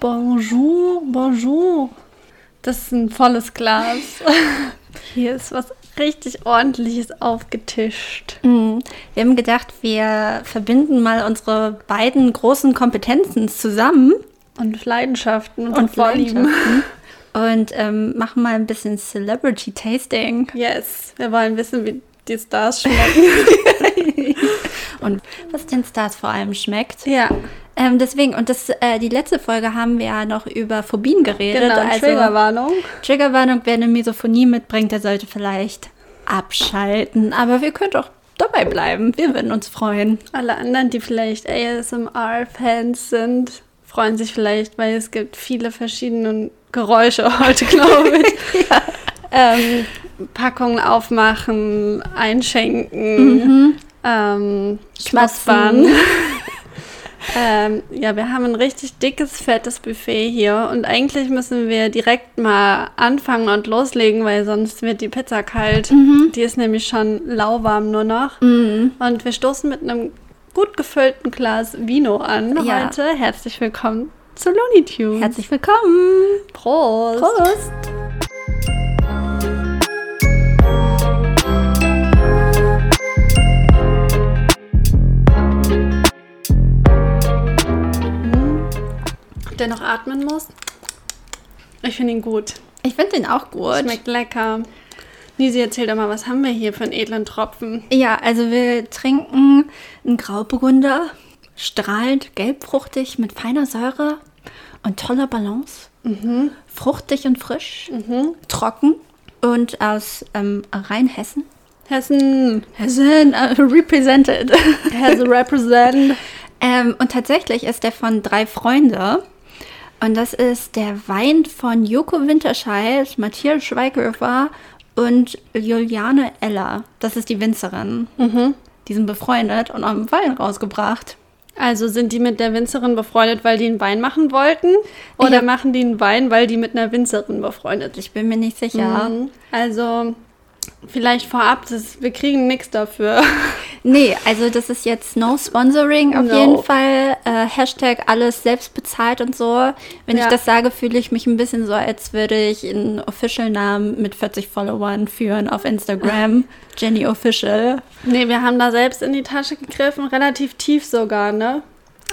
Bonjour, bonjour. Das ist ein volles Glas. Hier ist was richtig ordentliches aufgetischt. Mhm. Wir haben gedacht, wir verbinden mal unsere beiden großen Kompetenzen zusammen Und Leidenschaften und, und Vorlieben. Leidenschaften und ähm, machen mal ein bisschen Celebrity Tasting Yes, wir wollen wissen, wie die Stars schmecken. und was den Stars vor allem schmeckt. ja, Ähm, deswegen, und das, äh, die letzte Folge haben wir ja noch über Phobien geredet. genau. also, Triggerwarnung. Triggerwarnung, wer eine Misophonie mitbringt, der sollte vielleicht abschalten. Aber wir könnt auch dabei bleiben. Wir würden uns freuen. Alle anderen, die vielleicht ASMR-Fans sind, freuen sich vielleicht, weil es gibt viele verschiedene Geräusche heute, glaube ich. ähm, Packungen aufmachen, einschenken, ähm, schmatzband. ähm, ja, wir haben ein richtig dickes, fettes Buffet hier und eigentlich müssen wir direkt mal anfangen und loslegen, weil sonst wird die Pizza kalt. Die ist nämlich schon lauwarm nur noch. Und wir stoßen mit einem gut gefüllten Glas Vino an Ja. heute. Herzlich willkommen zu Looney Tunes. Herzlich willkommen. Prost. Prost. Der noch atmen muss. Ich finde ihn gut. Ich finde den auch gut. Schmeckt lecker. Nisi, erzähl doch mal, was haben wir hier für einen edlen Tropfen? Ja, also wir trinken einen Grauburgunder, strahlend gelbfruchtig mit feiner Säure und toller Balance. Fruchtig und frisch, trocken und aus ähm, Rheinhessen. Hessen Hessen äh, represented. a represent. ähm, und tatsächlich ist der von drei Freunde. Und das ist der Wein von Joko Winterscheid, Matthias Schweighöfer und Juliane Eller. Das ist die Winzerin. Die sind befreundet und haben Wein rausgebracht. Also sind die mit der Winzerin befreundet, weil die einen Wein machen wollten? Oder Ja. machen die einen Wein, weil die mit einer Winzerin befreundet sind? Ich bin mir nicht sicher. Mhm. Also, vielleicht vorab, das, wir kriegen nichts dafür. Nee, also das ist jetzt no sponsoring auf No. jeden Fall. Äh, Hashtag alles selbst bezahlt und so. Wenn Ja. ich das sage, fühle ich mich ein bisschen so, als würde ich einen Official-Namen mit 40 Followern führen auf Instagram. Jenny Official. Nee, wir haben da selbst in die Tasche gegriffen, relativ tief sogar, ne?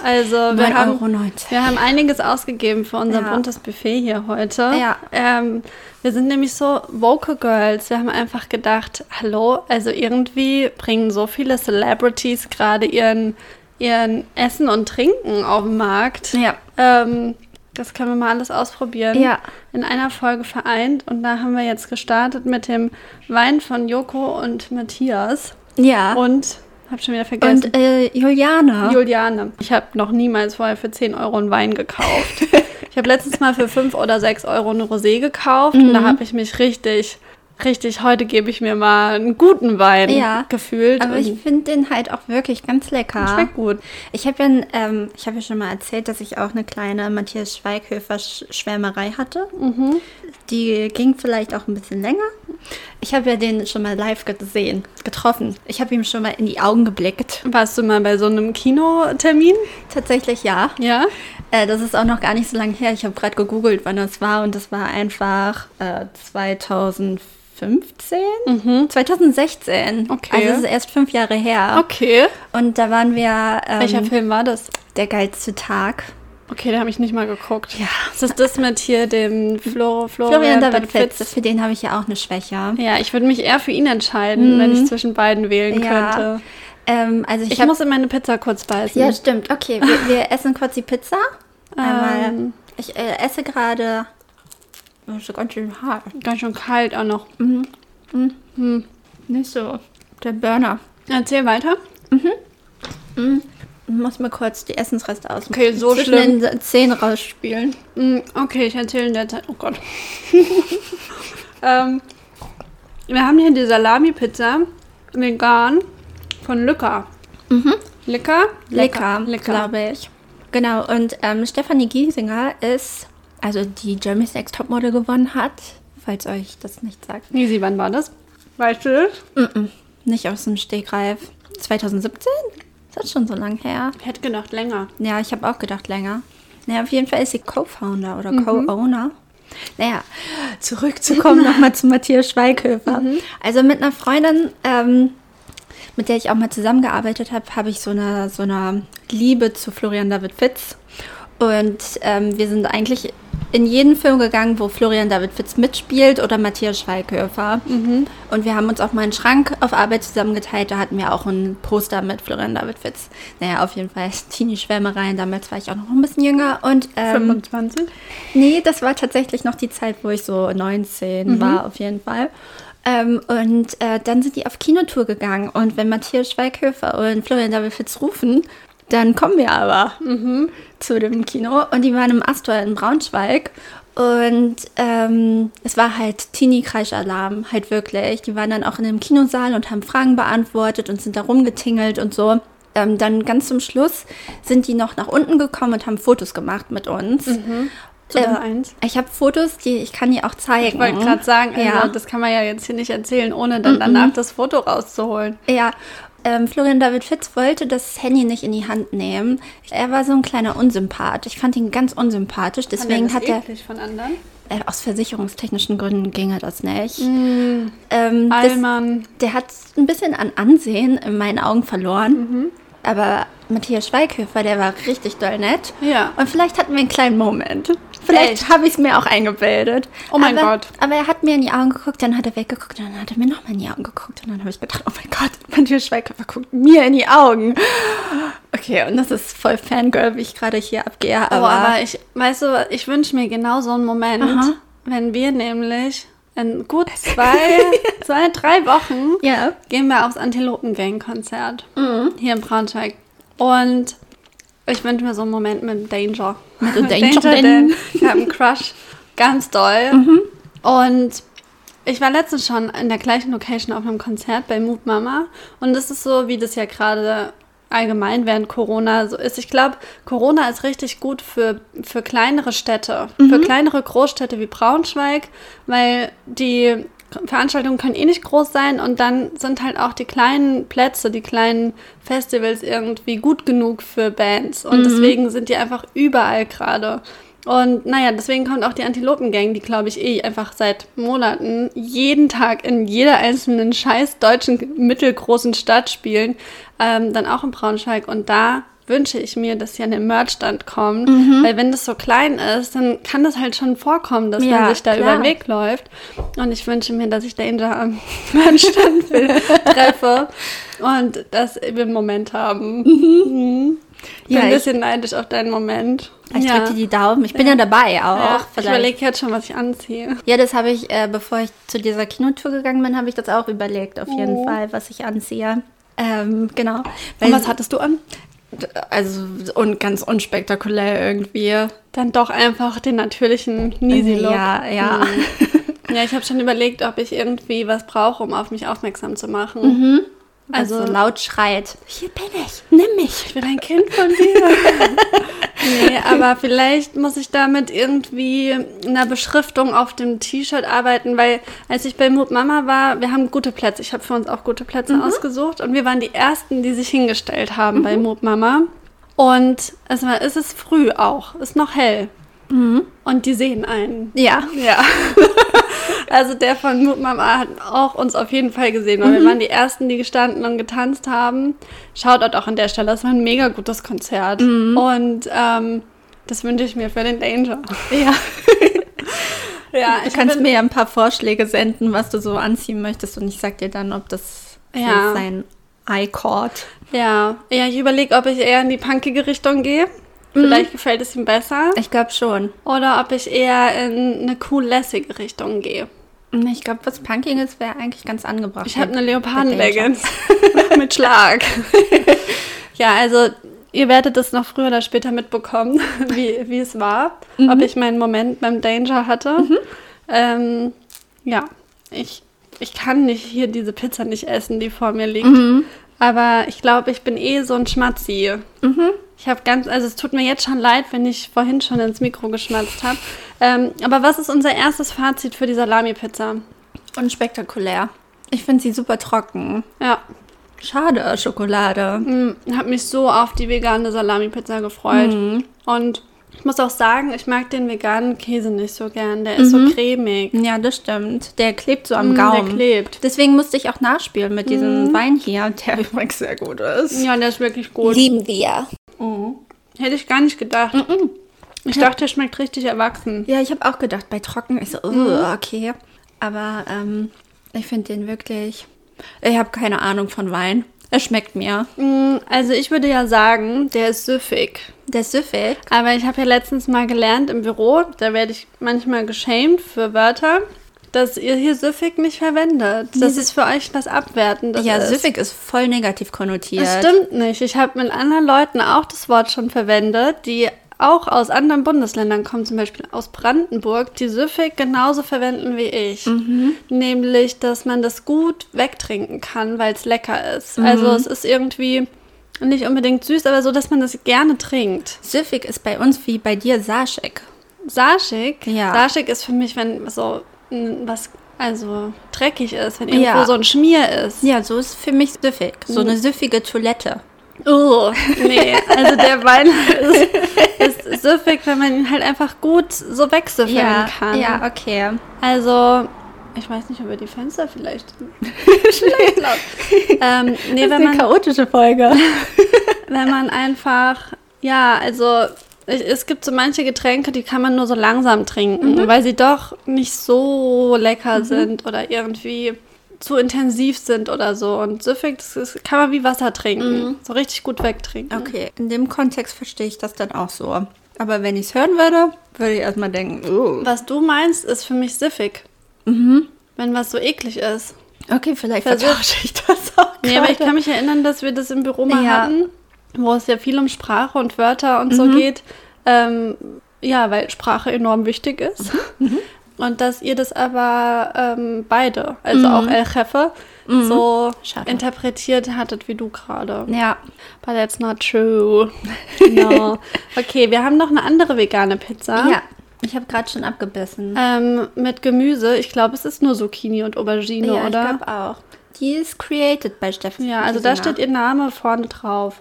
Also, wir 9,90 haben, wir haben einiges ausgegeben für unser Ja. buntes Buffet hier heute. Ja. Ähm, wir sind nämlich so Vocal Girls. Wir haben einfach gedacht, hallo, also irgendwie bringen so viele Celebrities gerade ihren, ihren Essen und Trinken auf den Markt. Ja. Ähm, das können wir mal alles ausprobieren. Ja. In einer Folge vereint. Und da haben wir jetzt gestartet mit dem Wein von Joko und Matthias. Ja. Und, hab schon wieder vergessen. Und äh, Juliane. Juliane. Ich habe noch niemals vorher für 10 Euro einen Wein gekauft. ich habe letztens mal für 5 oder 6 Euro eine Rosé gekauft. Und Mhm. da habe ich mich richtig, richtig, heute gebe ich mir mal einen guten Wein Ja. gefühlt. aber ich und finde den halt auch wirklich ganz lecker. schmeckt gut. Ich habe ja, ähm, ich hab ja schon mal erzählt, dass ich auch eine kleine Matthias Schweighöfer Sch- Schwärmerei hatte. Die ging vielleicht auch ein bisschen länger. Ich habe ja den schon mal live gesehen, getroffen. Ich habe ihm schon mal in die Augen geblickt. Warst du mal bei so einem Kinotermin? Tatsächlich ja. Ja. Äh, das ist auch noch gar nicht so lange her. Ich habe gerade gegoogelt, wann das war und das war einfach äh, 2015? 2016. Okay. Also das ist erst fünf Jahre her. Okay. Und da waren wir ähm, Welcher Film war das? der geilste Tag. Okay, da habe ich nicht mal geguckt. Ja. Ist das mit hier dem Flo, Florian Florian, David Fitz, für den habe ich ja auch eine Schwäche. Ja, ich würde mich eher für ihn entscheiden, wenn ich zwischen beiden wählen Mhm. Ja. könnte. Ähm, also ich, Ich muss in meine Pizza kurz beißen. Ja, stimmt. Okay, wir, wir essen kurz die Pizza. Einmal. Ähm. Ich äh, esse gerade. Das ist ganz schön hart. Ganz schön kalt auch noch. Nicht so. Der Burner. Erzähl weiter. Ich muss mir kurz die Essensreste aus Okay, so zwischen schlimm. den Zähnen rausspielen. Mm, Okay, ich erzähle in der Zeit. Oh Gott. ähm, wir haben hier die Salami-Pizza vegan von Lücker. Lecker? Lecker, Lecker. glaube ich. Genau, und ähm, Stefanie Giesinger ist, also die Jeremy's Next Topmodel gewonnen hat, falls euch das nicht sagt. Easy, wann war das? Weißt du das? Nicht aus dem Stegreif. 2017? Das ist schon so lang her. Ich hätte gedacht länger. Ja, ich habe auch gedacht länger. Naja, auf jeden Fall ist sie Co-Founder oder Co-Owner. Naja, zurückzukommen nochmal zu Matthias Schweighöfer. Also mit einer Freundin, ähm, mit der ich auch mal zusammengearbeitet habe, habe ich so eine, so eine Liebe zu Florian David Fitz. Und ähm, wir sind eigentlich in jeden Film gegangen, wo Florian David Fitz mitspielt oder Matthias Schweighöfer. Und wir haben uns auch mal einen Schrank auf Arbeit zusammengeteilt. Da hatten wir auch ein Poster mit Florian David Fitz. Naja, auf jeden Fall Teenie-Schwärmereien. Damals war ich auch noch ein bisschen jünger. Und ähm, 25? Nee, das war tatsächlich noch die Zeit, wo ich so 19 war, auf jeden Fall. Ähm, und äh, dann sind die auf Kinotour gegangen. Und wenn Matthias Schweighöfer und Florian David Fitz rufen, dann kommen wir aber zu dem Kino. Und die waren im Astor in Braunschweig. Und ähm, es war halt Teenie-Kreisch-Alarm, halt wirklich. Die waren dann auch in dem Kinosaal und haben Fragen beantwortet und sind da rumgetingelt und so. Ähm, dann ganz zum Schluss sind die noch nach unten gekommen und haben Fotos gemacht mit uns. Zu Ähm. Ich habe Fotos, die ich kann die auch zeigen. Ich wollte gerade sagen, also, ja. das kann man ja jetzt hier nicht erzählen, ohne dann danach das Foto rauszuholen. Ja, ähm, Florian David Fitz wollte das Handy nicht in die Hand nehmen. Er war so ein kleiner Unsympath. Ich fand ihn ganz unsympathisch. Deswegen hat er, von anderen. äh, aus versicherungstechnischen Gründen ginge das nicht. Ähm, das, Allmann. der hat ein bisschen an Ansehen in meinen Augen verloren. Aber Matthias Schweighöfer, der war richtig doll nett. Ja. Und vielleicht hatten wir einen kleinen Moment. Vielleicht habe ich es mir auch eingebildet. Oh mein aber, Gott. Aber er hat mir in die Augen geguckt, dann hat er weggeguckt und dann hat er mir nochmal in die Augen geguckt. Und dann habe ich gedacht, oh mein Gott, Matthias Schweighöfer guckt mir in die Augen. Okay, und das ist voll Fangirl, wie ich gerade hier abgehe. Aber, Aber, aber ich, weißt du, ich wünsche mir genau so einen Moment, Aha. wenn wir nämlich in gut zwei, zwei, drei Wochen ja. gehen wir aufs Antilopen-Gang-Konzert Mhm. hier in Braunschweig. Und ich wünsche mir so einen Moment mit Danger. Mit Danger, denn denn- ich habe einen Crush. Ganz doll. Mhm. Und ich war letztens schon in der gleichen Location auf einem Konzert bei Mood Mama. Und das ist so, wie das ja gerade allgemein während Corona so ist. Ich glaube, Corona ist richtig gut für, für kleinere Städte, für kleinere Großstädte wie Braunschweig, weil die Veranstaltungen können eh nicht groß sein und dann sind halt auch die kleinen Plätze, die kleinen Festivals irgendwie gut genug für Bands und deswegen sind die einfach überall gerade. Und naja, deswegen kommt auch die Antilopen-Gang, die glaube ich eh einfach seit Monaten jeden Tag in jeder einzelnen scheiß deutschen mittelgroßen Stadt spielen, ähm, dann auch in Braunschweig. Und da wünsche ich mir, dass sie an den Merchstand kommen, weil wenn das so klein ist, dann kann das halt schon vorkommen, dass Ja, man sich da klar. über den Weg läuft. Und ich wünsche mir, dass ich Danger am Merchstand treffe und dass wir einen Moment haben. Mhm. Ich bin Ja, ein ich- bisschen neidisch auf deinen Moment. Ich ja. drücke dir die Daumen. Ich bin ja, dabei auch. Ja, ich überlege jetzt schon, was ich anziehe. Ja, das habe ich, äh, bevor ich zu dieser Kinotour gegangen bin, habe ich das auch überlegt, auf jeden Oh. Fall, was ich anziehe. Ähm, genau. Und Weil- was hattest du an? Also und ganz unspektakulär irgendwie. Dann doch einfach den natürlichen Nisi-Look. Ja, ja. Mhm. Ja, ich habe schon überlegt, ob ich irgendwie was brauche, um auf mich aufmerksam zu machen. Also, Also, laut schreit. Hier bin ich, nimm mich. ich bin ein Kind von dir. nee, aber vielleicht muss ich damit irgendwie einer Beschriftung auf dem T-Shirt arbeiten, weil als ich bei Mood Mama war, wir haben gute Plätze. Ich habe für uns auch gute Plätze ausgesucht und wir waren die Ersten, die sich hingestellt haben bei Mood Mama. Und es, war, es ist früh auch, ist noch hell. Und die sehen einen. Ja. Ja. also der von Mood Mama hat auch uns auf jeden Fall gesehen, weil wir waren die Ersten, die gestanden und getanzt haben. Shoutout auch an der Stelle, das war ein mega gutes Konzert. Und ähm, das wünsche ich mir für den Danger. Ja. Ja, Du kannst mir ja ein paar Vorschläge senden, was du so anziehen möchtest und ich sag dir dann, ob das Ja. sein Eye-Cord. Ja, ja ich überlege, ob ich eher in die punkige Richtung gehe. Mhm. Vielleicht gefällt es ihm besser. Ich glaube schon. Oder ob ich eher in eine cool lässige Richtung gehe. Ich glaube, was Punkiges wäre eigentlich ganz angebracht. Ich habe eine Leoparden-Leggings mit Schlag. ja, also ihr werdet es noch früher oder später mitbekommen, wie, wie es war. Ob ich meinen Moment beim Danger hatte. Ähm, ja, ich, ich kann nicht hier diese Pizza nicht essen, die vor mir liegt. Aber ich glaube, ich bin eh so ein Schmatzi. Ich habe ganz, also es tut mir jetzt schon leid, wenn ich vorhin schon ins Mikro geschmatzt habe. Ähm, aber was ist unser erstes Fazit für die Salami-Pizza? Unspektakulär. Ich finde sie super trocken. Ja, Schade, Schokolade. Ich habe mich so auf die vegane Salami-Pizza gefreut. Und Ich muss auch sagen, ich mag den veganen Käse nicht so gern. Der ist so cremig. Ja, das stimmt. Der klebt so am Mm, der Gaumen. klebt. Deswegen musste ich auch nachspielen mit diesem Wein hier, der übrigens sehr gut ist. Ja, der ist wirklich gut. Lieben wir. Hätte ich gar nicht gedacht. Ich dachte, der schmeckt richtig erwachsen. Ja, ich habe auch gedacht, bei Trocken ist so, uh, okay. Aber ähm, ich finde den wirklich. Ich habe keine Ahnung von Wein. Er schmeckt mir. Mm, Also ich würde ja sagen, der ist süffig. Der ist süffig. Aber ich habe ja letztens mal gelernt im Büro, da werde ich manchmal geschämt für Wörter, dass ihr hier süffig nicht verwendet. Das ist für euch das Abwertendes. Ja, ist. süffig ist voll negativ konnotiert. Das stimmt nicht. Ich habe mit anderen Leuten auch das Wort schon verwendet, die auch aus anderen Bundesländern kommen, zum Beispiel aus Brandenburg, die süffig genauso verwenden wie ich. Mhm. Nämlich, dass man das gut wegtrinken kann, weil es lecker ist. Mhm. Also es ist irgendwie nicht unbedingt süß, aber so, dass man das gerne trinkt. Süffig ist bei uns wie bei dir Saschek. Saschig, Ja. Saschig ist für mich, wenn so was also dreckig ist, wenn irgendwo Ja. so ein Schmier ist. Ja, so ist für mich süffig. So eine süffige Toilette. Oh, nee, also der Wein ist, ist süffig, wenn man ihn halt einfach gut so wegsüffeln kann. ja, okay. Also, ich weiß nicht, ob wir die Fenster vielleicht, vielleicht laut. ähm, nee, wenn man, chaotische Folge. wenn man einfach, ja, also es gibt so manche Getränke, die kann man nur so langsam trinken, weil sie doch nicht so lecker sind oder irgendwie zu intensiv sind oder so. Und süffig, das ist, kann man wie Wasser trinken. So richtig gut wegtrinken. Okay, in dem Kontext verstehe ich das dann auch so. Aber wenn ich es hören würde, würde ich erstmal denken, oh. Was du meinst, ist für mich siffig. Wenn was so eklig ist. Okay, vielleicht vertausche ich das auch. Nee, aber ich gerade. kann mich erinnern, dass wir das im Büro mal Ja. hatten, wo es ja viel um Sprache und Wörter und so geht. Ähm, ja, weil Sprache enorm wichtig ist. Und dass ihr das aber ähm, beide, also auch El Jefe, so Schade. interpretiert hattet wie du gerade. Ja, But that's not true. No. Okay, wir haben noch eine andere vegane Pizza. ja. Ich habe gerade schon abgebissen. Ähm, mit Gemüse. Ich glaube, es ist nur Zucchini und Aubergine, ja, oder? ich glaube auch. Die ist created bei Steffen. Ja, also da steht ihr Name vorne drauf.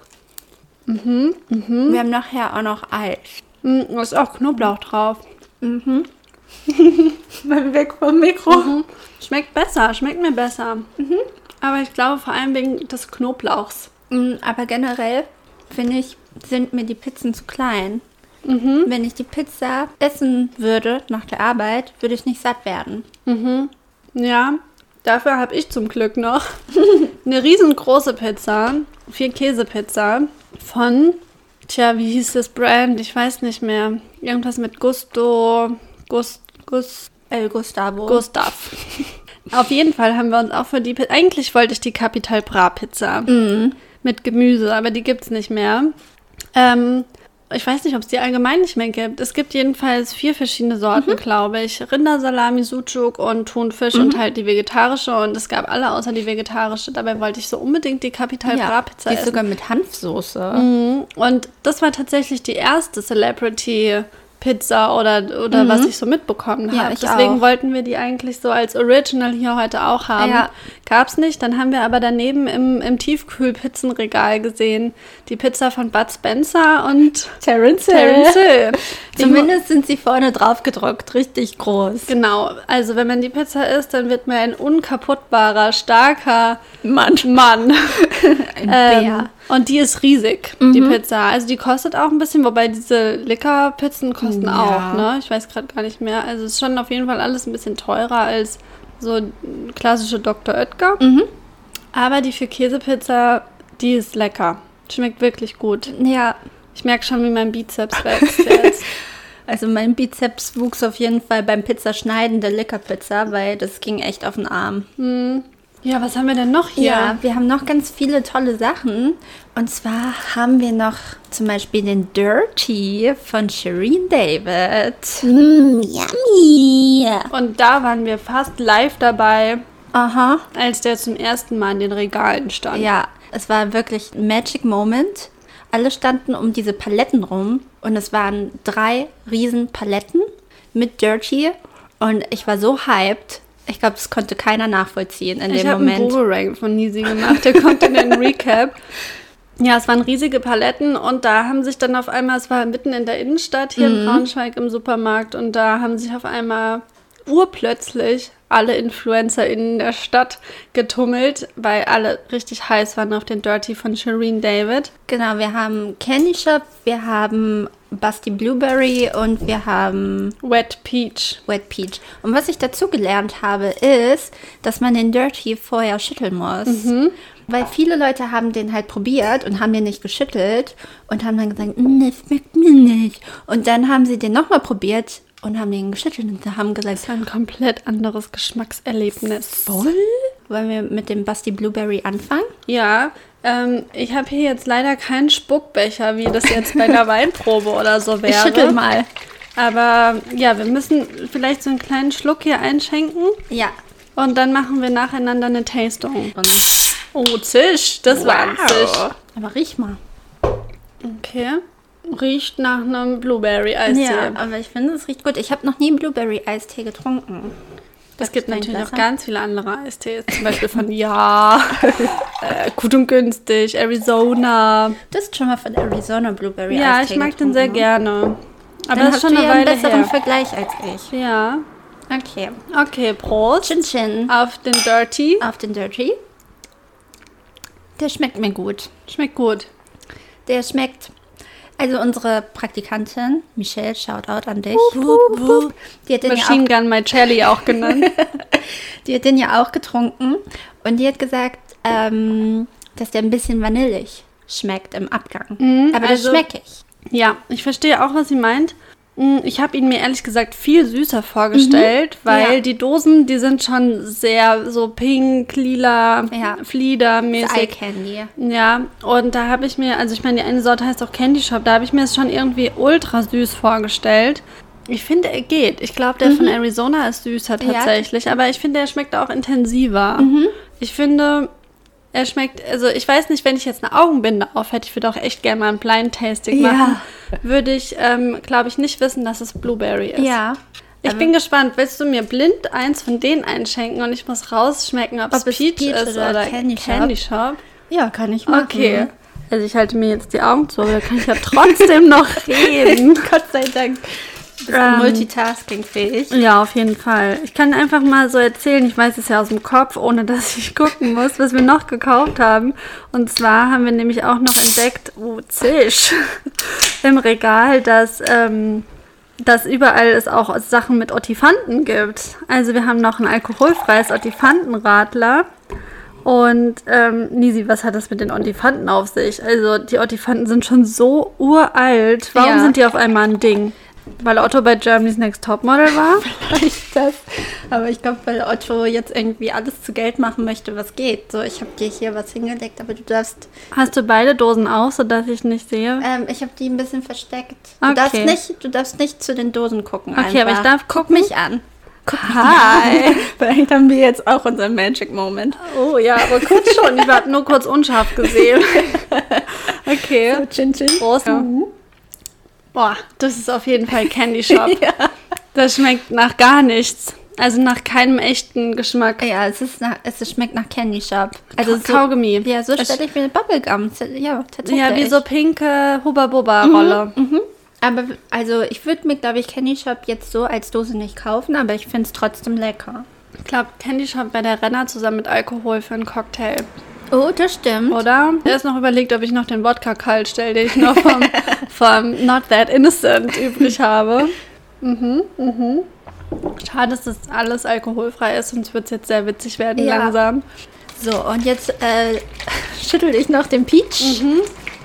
Wir haben nachher auch noch Eis. Mm, Da ist auch Knoblauch drauf. Mal weg vom Mikro. Mhm. Schmeckt besser, schmeckt mir besser. Aber ich glaube vor allem wegen des Knoblauchs. Mm, Aber generell finde ich, sind mir die Pizzen zu klein. Mhm. Wenn ich die Pizza essen würde nach der Arbeit, würde ich nicht satt werden. Ja, dafür habe ich zum Glück noch eine riesengroße Pizza, vier Käsepizza von, tja, wie hieß das Brand? Ich weiß nicht mehr. Irgendwas mit Gusto, Gust, Gust, El Gustavo. Gustav. Auf jeden Fall haben wir uns auch für die. Eigentlich wollte ich die Capital Bra Pizza mit Gemüse, aber die gibt es nicht mehr. Ähm, ich weiß nicht, ob es die allgemein nicht mehr gibt. Es gibt jedenfalls vier verschiedene Sorten, glaube ich. Rindersalami, Sucuk und Thunfisch und halt die vegetarische. Und es gab alle außer die vegetarische. Dabei wollte ich so unbedingt die Capital Bra ja, Pizza die essen. sogar mit Hanfsoße. Mhm. Und das war tatsächlich die erste Celebrity Pizza oder, oder was ich so mitbekommen Mhm. Ja, habe. ich Deswegen auch. wollten wir die eigentlich so als Original hier heute auch haben. Ja. Gab's nicht. Dann haben wir aber daneben im, im Tiefkühlpizzenregal gesehen die Pizza von Bud Spencer und Terence Terence Hill. Zumindest sind sie vorne drauf gedruckt, richtig groß. Genau, also wenn man die Pizza isst, dann wird man ein unkaputtbarer, starker Mann. Mann. Ein Ähm, Bär. Und die ist riesig, die Pizza. Also die kostet auch ein bisschen, wobei diese Licker-Pizzen kosten Ja. auch, ne? Ich weiß gerade gar nicht mehr. Also es ist schon auf jeden Fall alles ein bisschen teurer als so klassische Dr. Oetker. Aber die für Käsepizza, die ist lecker. Schmeckt wirklich gut. Ja, Ich merke schon, wie mein Bizeps wächst jetzt. also mein Bizeps wuchs auf jeden Fall beim Pizzaschneiden der Lickerpizza, weil das ging echt auf den Arm. Ja, was haben wir denn noch hier? Ja, wir haben noch ganz viele tolle Sachen. Und zwar haben wir noch zum Beispiel den Dirty von Shireen David. Mmm, yummy. Und da waren wir fast live dabei, Aha. als der zum ersten Mal in den Regalen stand. Ja, es war wirklich ein Magic Moment. Alle standen um diese Paletten rum und es waren drei riesen Paletten mit Dirty und ich war so hyped. Ich glaube, das konnte keiner nachvollziehen in Ich dem habe einen Moment. Boomerang von Nisi gemacht, der kommt in den Recap. Ja, es waren riesige Paletten und da haben sich dann auf einmal, es war mitten in der Innenstadt hier in Braunschweig im Supermarkt und da haben sich auf einmal urplötzlich alle InfluencerInnen der Stadt getummelt, weil alle richtig heiß waren auf den Dirty von Shireen David. Genau, wir haben Candy Shop, wir haben Busty Blueberry und wir haben Wet Peach. Wet Peach. Und was ich dazu gelernt habe, ist, dass man den Dirty vorher schütteln muss. Weil viele Leute haben den halt probiert und haben den nicht geschüttelt und haben dann gesagt, "Mm, das schmeckt mir nicht. Und dann haben sie den nochmal probiert und haben den geschüttelt und haben gesagt, Das war ein komplett anderes Geschmackserlebnis. voll? Wollen wir mit dem Busty Blueberry anfangen? Ja, ähm, ich habe hier jetzt leider keinen Spuckbecher, wie das jetzt bei der Weinprobe oder so wäre. Ich schüttel mal. Aber ja, wir müssen vielleicht so einen kleinen Schluck hier einschenken Ja. und dann machen wir nacheinander eine Tastung. Und Oh, Zisch, das war ein Zisch. Aber riech mal. Okay. Riecht nach einem Blueberry-Eistee. Ja, aber ich finde, es riecht gut. Ich habe noch nie Blueberry-Eistee getrunken. Es gibt natürlich noch ganz viele andere Eistees, zum Beispiel von Ja, äh, Gut und Günstig, Arizona. Du hast schon mal von Arizona Blueberry Ja, Eistee ich mag den sehr getrunken. gerne. Aber Dann das ist schon du eine ja einen Weile besseren her. Vergleich als ich. Ja. Okay. Okay, Prost. Chin Chin Auf den Dirty. auf den Dirty. Der schmeckt mir gut. Schmeckt gut. Der schmeckt. Also unsere Praktikantin, Michelle, Shoutout an dich. Die hat, den ja Machine Gun My Charlie auch genannt. auch, die hat den ja auch getrunken. Und die hat gesagt, ähm, dass der ein bisschen vanillig schmeckt im Abgang. Aber das also- schmecke ich. ja, ich verstehe auch, was sie meint. Mm, Ich habe ihn mir ehrlich gesagt viel süßer vorgestellt, weil Ja. die Dosen, die sind schon sehr so pink, lila, Ja. Eye Flieder-mäßig. Candy. Ja, und da habe ich mir, also ich meine, die eine Sorte heißt auch Candy Shop, da habe ich mir es schon irgendwie ultra süß vorgestellt. Ich finde, er geht. Ich glaube, der von Arizona ist süßer Ja. tatsächlich, aber ich finde, er schmeckt auch intensiver. Ich finde, er schmeckt, also ich weiß nicht, wenn ich jetzt eine Augenbinde auf hätte, ich würde auch echt gerne mal ein Blind Tasting Ja. machen, würde ich, ähm, glaube ich, nicht wissen, dass es Blueberry ist. Ja. Ich bin gespannt. Willst du mir blind eins von denen einschenken und ich muss rausschmecken, ob, es es Peach, Peach ist oder oder Candy Candy Shop? Shop? Ja, kann ich machen. Okay. Also ich halte mir jetzt die Augen zu, aber da kann ich ja trotzdem noch reden. Gott sei Dank. Bist Ähm, multitaskingfähig? Ja, auf jeden Fall. Ich kann einfach mal so erzählen, ich weiß es ja aus dem Kopf, ohne dass ich gucken muss, was wir noch gekauft haben. Und zwar haben wir nämlich auch noch entdeckt, oh, Zisch, im Regal, dass, ähm, dass überall es auch Sachen mit Ottifanten gibt. Also wir haben noch ein alkoholfreies Ottifantenradler. Und ähm, Nisi, was hat das mit den Ottifanten auf sich? Also die Ottifanten sind schon so uralt. Warum Ja. sind die auf einmal ein Ding? Weil Otto bei Germany's Next Topmodel war? Vielleicht das. Aber ich glaube, weil Otto jetzt irgendwie alles zu Geld machen möchte, was geht. So, ich habe dir hier was hingelegt, aber du darfst. Hast du beide Dosen auf, sodass ich nicht sehe? Ähm, ich habe die ein bisschen versteckt. Du Okay. darfst nicht, du darfst nicht zu den Dosen gucken. Okay, aber ich einfach. darf Guck gucken. mich an. Hi! Vielleicht haben wir jetzt auch unseren Magic Moment. Oh ja, aber kurz schon. Ich habe nur kurz unscharf gesehen. Okay. Chin Chin. Prost. Boah, das ist auf jeden Fall Candy Shop. Ja. Das schmeckt nach gar nichts. Also nach keinem echten Geschmack. Ja, es, ist nach, es schmeckt nach Candy Shop. Also so, Kaugummi. Ja, so stelle ich mir eine Bubblegum. Ja, tatsächlich. Ja, wie so pinke Hubba-Bubba-Rolle. Aber also ich würde mir, glaube ich, Candy Shop jetzt so als Dose nicht kaufen, aber ich finde es trotzdem lecker. Ich glaube, Candy Shop wäre der Renner zusammen mit Alkohol für einen Cocktail. Oh, das stimmt. Oder? Er ist noch überlegt, ob ich noch den Wodka kalt stelle, den ich noch vom, vom Not That Innocent übrig habe. Mhm, mhm. Schade, dass das alles alkoholfrei ist, sonst wird es jetzt sehr witzig werden Ja. langsam. So, und jetzt äh, schüttel ich noch den Peach.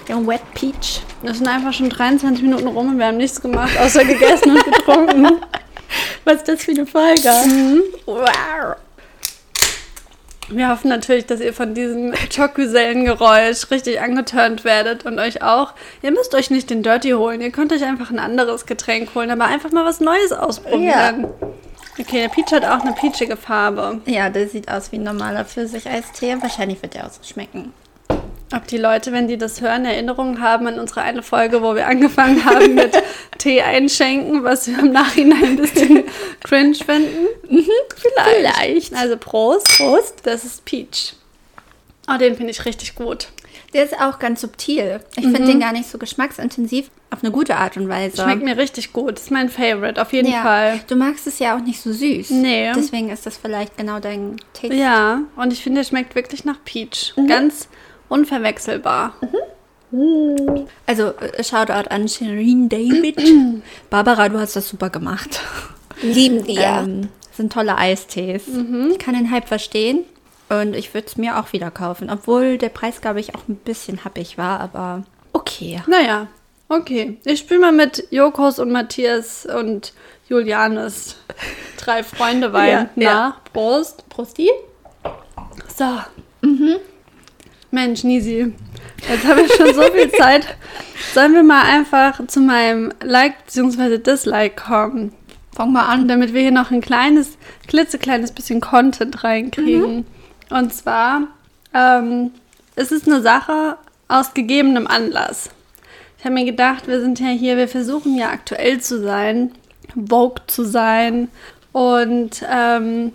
Den Wet Peach. Das sind einfach schon 23 Minuten rum und wir haben nichts gemacht, außer gegessen und getrunken. Was ist das für eine Folge? Wow. Wir hoffen natürlich, dass ihr von diesem Chocusellengeräusch richtig angeturnt werdet und euch auch. Ihr müsst euch nicht den Dirty holen, ihr könnt euch einfach ein anderes Getränk holen, aber einfach mal was Neues ausprobieren. Okay, der Peach hat auch eine peachige Farbe. Ja, der sieht aus wie ein normaler Pfirsich-Eistee. Wahrscheinlich wird der auch so schmecken. Ob die Leute, wenn die das hören, Erinnerungen haben an unsere eine Folge, wo wir angefangen haben mit Tee einschenken, was wir im Nachhinein ein bisschen cringe finden? Vielleicht. Vielleicht. Also Prost. Prost. Das ist Peach. Oh, den finde ich richtig gut. Der ist auch ganz subtil. Ich finde den gar nicht so geschmacksintensiv. Auf eine gute Art und Weise. Schmeckt mir richtig gut. Ist mein Favorite, auf jeden ja. Fall. Du magst es ja auch nicht so süß. Nee. Deswegen ist das vielleicht genau dein Taste. Ja, und ich finde, er schmeckt wirklich nach Peach. Ganz unverwechselbar. Also, äh, Shoutout an Shireen David. Barbara, du hast das super gemacht. Lieben wir. Ähm, sind tolle Eistees. Ich kann den Hype verstehen. Und ich würde es mir auch wieder kaufen. Obwohl der Preis, glaube ich, auch ein bisschen happig war, aber okay. Naja, okay. Ich spiele mal mit Jokos und Matthias und Julianes drei Freunde Wein Ja, ja. Prost. Prosti. So. Mensch, Nisi. Jetzt habe ich schon so viel Zeit. Sollen wir mal einfach zu meinem Like bzw. Dislike kommen? Fang mal an. damit wir hier noch ein kleines, klitzekleines bisschen Content reinkriegen. Und zwar ähm, es ist eine Sache aus gegebenem Anlass. Ich habe mir gedacht, wir sind ja hier, wir versuchen ja aktuell zu sein, vogue zu sein. Und ähm,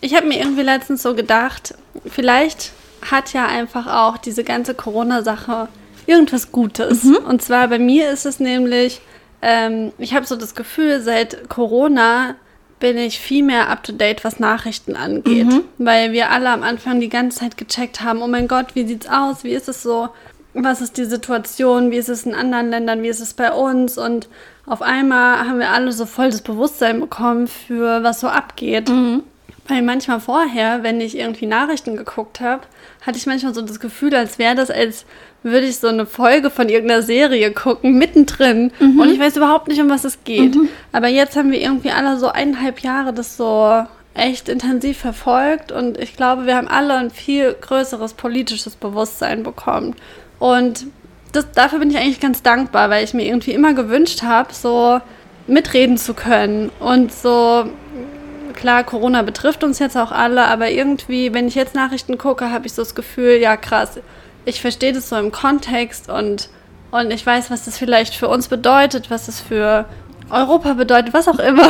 ich habe mir irgendwie letztens so gedacht, vielleicht hat ja einfach auch diese ganze Corona-Sache irgendwas Gutes. Und zwar bei mir ist es nämlich, ähm, ich habe so das Gefühl, seit Corona bin ich viel mehr up-to-date, was Nachrichten angeht. Weil wir alle am Anfang die ganze Zeit gecheckt haben, oh mein Gott, wie sieht's aus? Wie ist es so? Was ist die Situation? Wie ist es in anderen Ländern? Wie ist es bei uns? Und auf einmal haben wir alle so voll das Bewusstsein bekommen für was so abgeht. Weil manchmal vorher, wenn ich irgendwie Nachrichten geguckt habe, hatte ich manchmal so das Gefühl, als wäre das, als würde ich so eine Folge von irgendeiner Serie gucken, mittendrin. Und ich weiß überhaupt nicht, um was es geht. Aber jetzt haben wir irgendwie alle so eineinhalb Jahre das so echt intensiv verfolgt. Und ich glaube, wir haben alle ein viel größeres politisches Bewusstsein bekommen. Und das, dafür bin ich eigentlich ganz dankbar, weil ich mir irgendwie immer gewünscht habe, so mitreden zu können und so klar, Corona betrifft uns jetzt auch alle, aber irgendwie, wenn ich jetzt Nachrichten gucke, habe ich so das Gefühl, ja krass, ich verstehe das so im Kontext und, und ich weiß, was das vielleicht für uns bedeutet, was das für Europa bedeutet, was auch immer.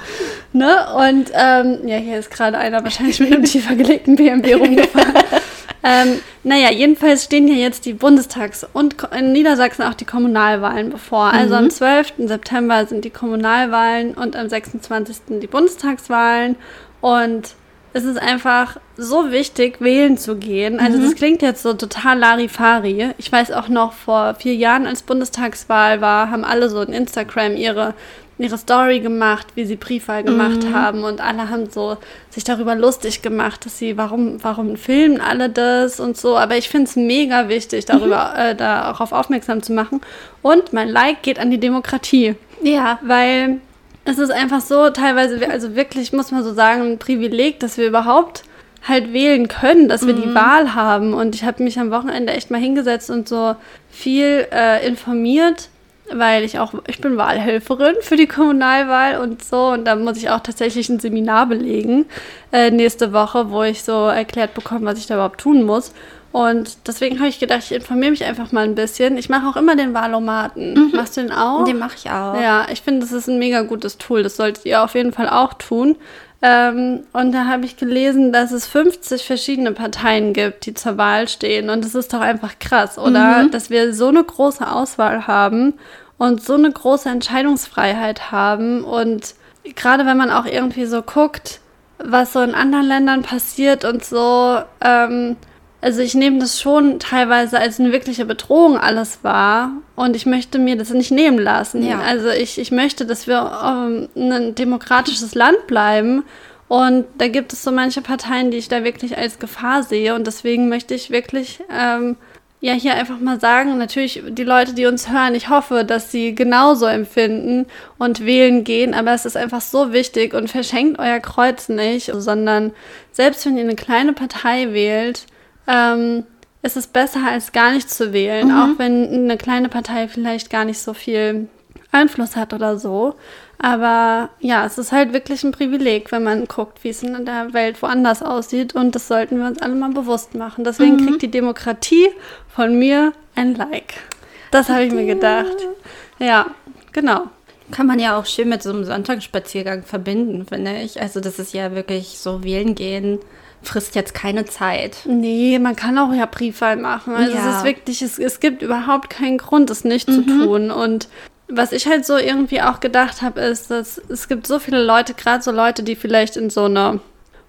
ne? Und ähm, ja, hier ist gerade einer wahrscheinlich mit einem tiefer gelegten BMW rumgefahren. ähm, naja, jedenfalls stehen hier jetzt die Bundestags- und in Niedersachsen auch die Kommunalwahlen bevor. Also am 12. September sind die Kommunalwahlen und am 26. die Bundestagswahlen. Und es ist einfach so wichtig, wählen zu gehen. Also das klingt jetzt so total Larifari. Ich weiß auch noch, vor vier Jahren, als Bundestagswahl war, haben alle so in Instagram ihre ihre Story gemacht, wie sie Briefwahl gemacht haben und alle haben so sich darüber lustig gemacht, dass sie, warum, warum filmen alle das und so. Aber ich finde es mega wichtig, darüber, äh, darauf aufmerksam zu machen. Und mein Like geht an die Demokratie. Ja. Weil es ist einfach so teilweise, also wirklich, muss man so sagen, ein Privileg, dass wir überhaupt halt wählen können, dass wir die Wahl haben. Und ich habe mich am Wochenende echt mal hingesetzt und so viel äh, informiert, weil ich auch, ich bin Wahlhelferin für die Kommunalwahl und so. Und da muss ich auch tatsächlich ein Seminar belegen äh, nächste Woche, wo ich so erklärt bekomme, was ich da überhaupt tun muss. Und deswegen habe ich gedacht, ich informiere mich einfach mal ein bisschen. Ich mache auch immer den Wahlomaten. Machst du den auch? Den mache ich auch. Ja, ich finde, das ist ein mega gutes Tool. Das solltet ihr auf jeden Fall auch tun. Ähm, und da habe ich gelesen, dass es 50 verschiedene Parteien gibt, die zur Wahl stehen. Und das ist doch einfach krass, oder? Dass wir so eine große Auswahl haben und so eine große Entscheidungsfreiheit haben. Und gerade wenn man auch irgendwie so guckt, was so in anderen Ländern passiert und so, ähm, also ich nehme das schon teilweise als eine wirkliche Bedrohung alles wahr und ich möchte mir das nicht nehmen lassen. Ja. Also ich, ich möchte, dass wir ähm, ein demokratisches Land bleiben und da gibt es so manche Parteien, die ich da wirklich als Gefahr sehe und deswegen möchte ich wirklich ähm, ja hier einfach mal sagen, natürlich die Leute, die uns hören, ich hoffe, dass sie genauso empfinden und wählen gehen, aber es ist einfach so wichtig und verschenkt euer Kreuz nicht, sondern selbst wenn ihr eine kleine Partei wählt, ähm, ist es besser als gar nicht zu wählen, auch wenn eine kleine Partei vielleicht gar nicht so viel Einfluss hat oder so. Aber ja, es ist halt wirklich ein Privileg, wenn man guckt, wie es in der Welt woanders aussieht. Und das sollten wir uns alle mal bewusst machen. Deswegen kriegt die Demokratie von mir ein Like. Das habe ich mir gedacht. Ja, genau. Kann man ja auch schön mit so einem Sonntagsspaziergang verbinden, finde ich. Also das ist ja wirklich so wählen gehen, frisst jetzt keine Zeit. Nee, man kann auch ja Briefwahl machen. Also Ja. es ist wirklich, es, es gibt überhaupt keinen Grund, es nicht zu tun. Und was ich halt so irgendwie auch gedacht habe, ist, dass es gibt so viele Leute, gerade so Leute, die vielleicht in so eine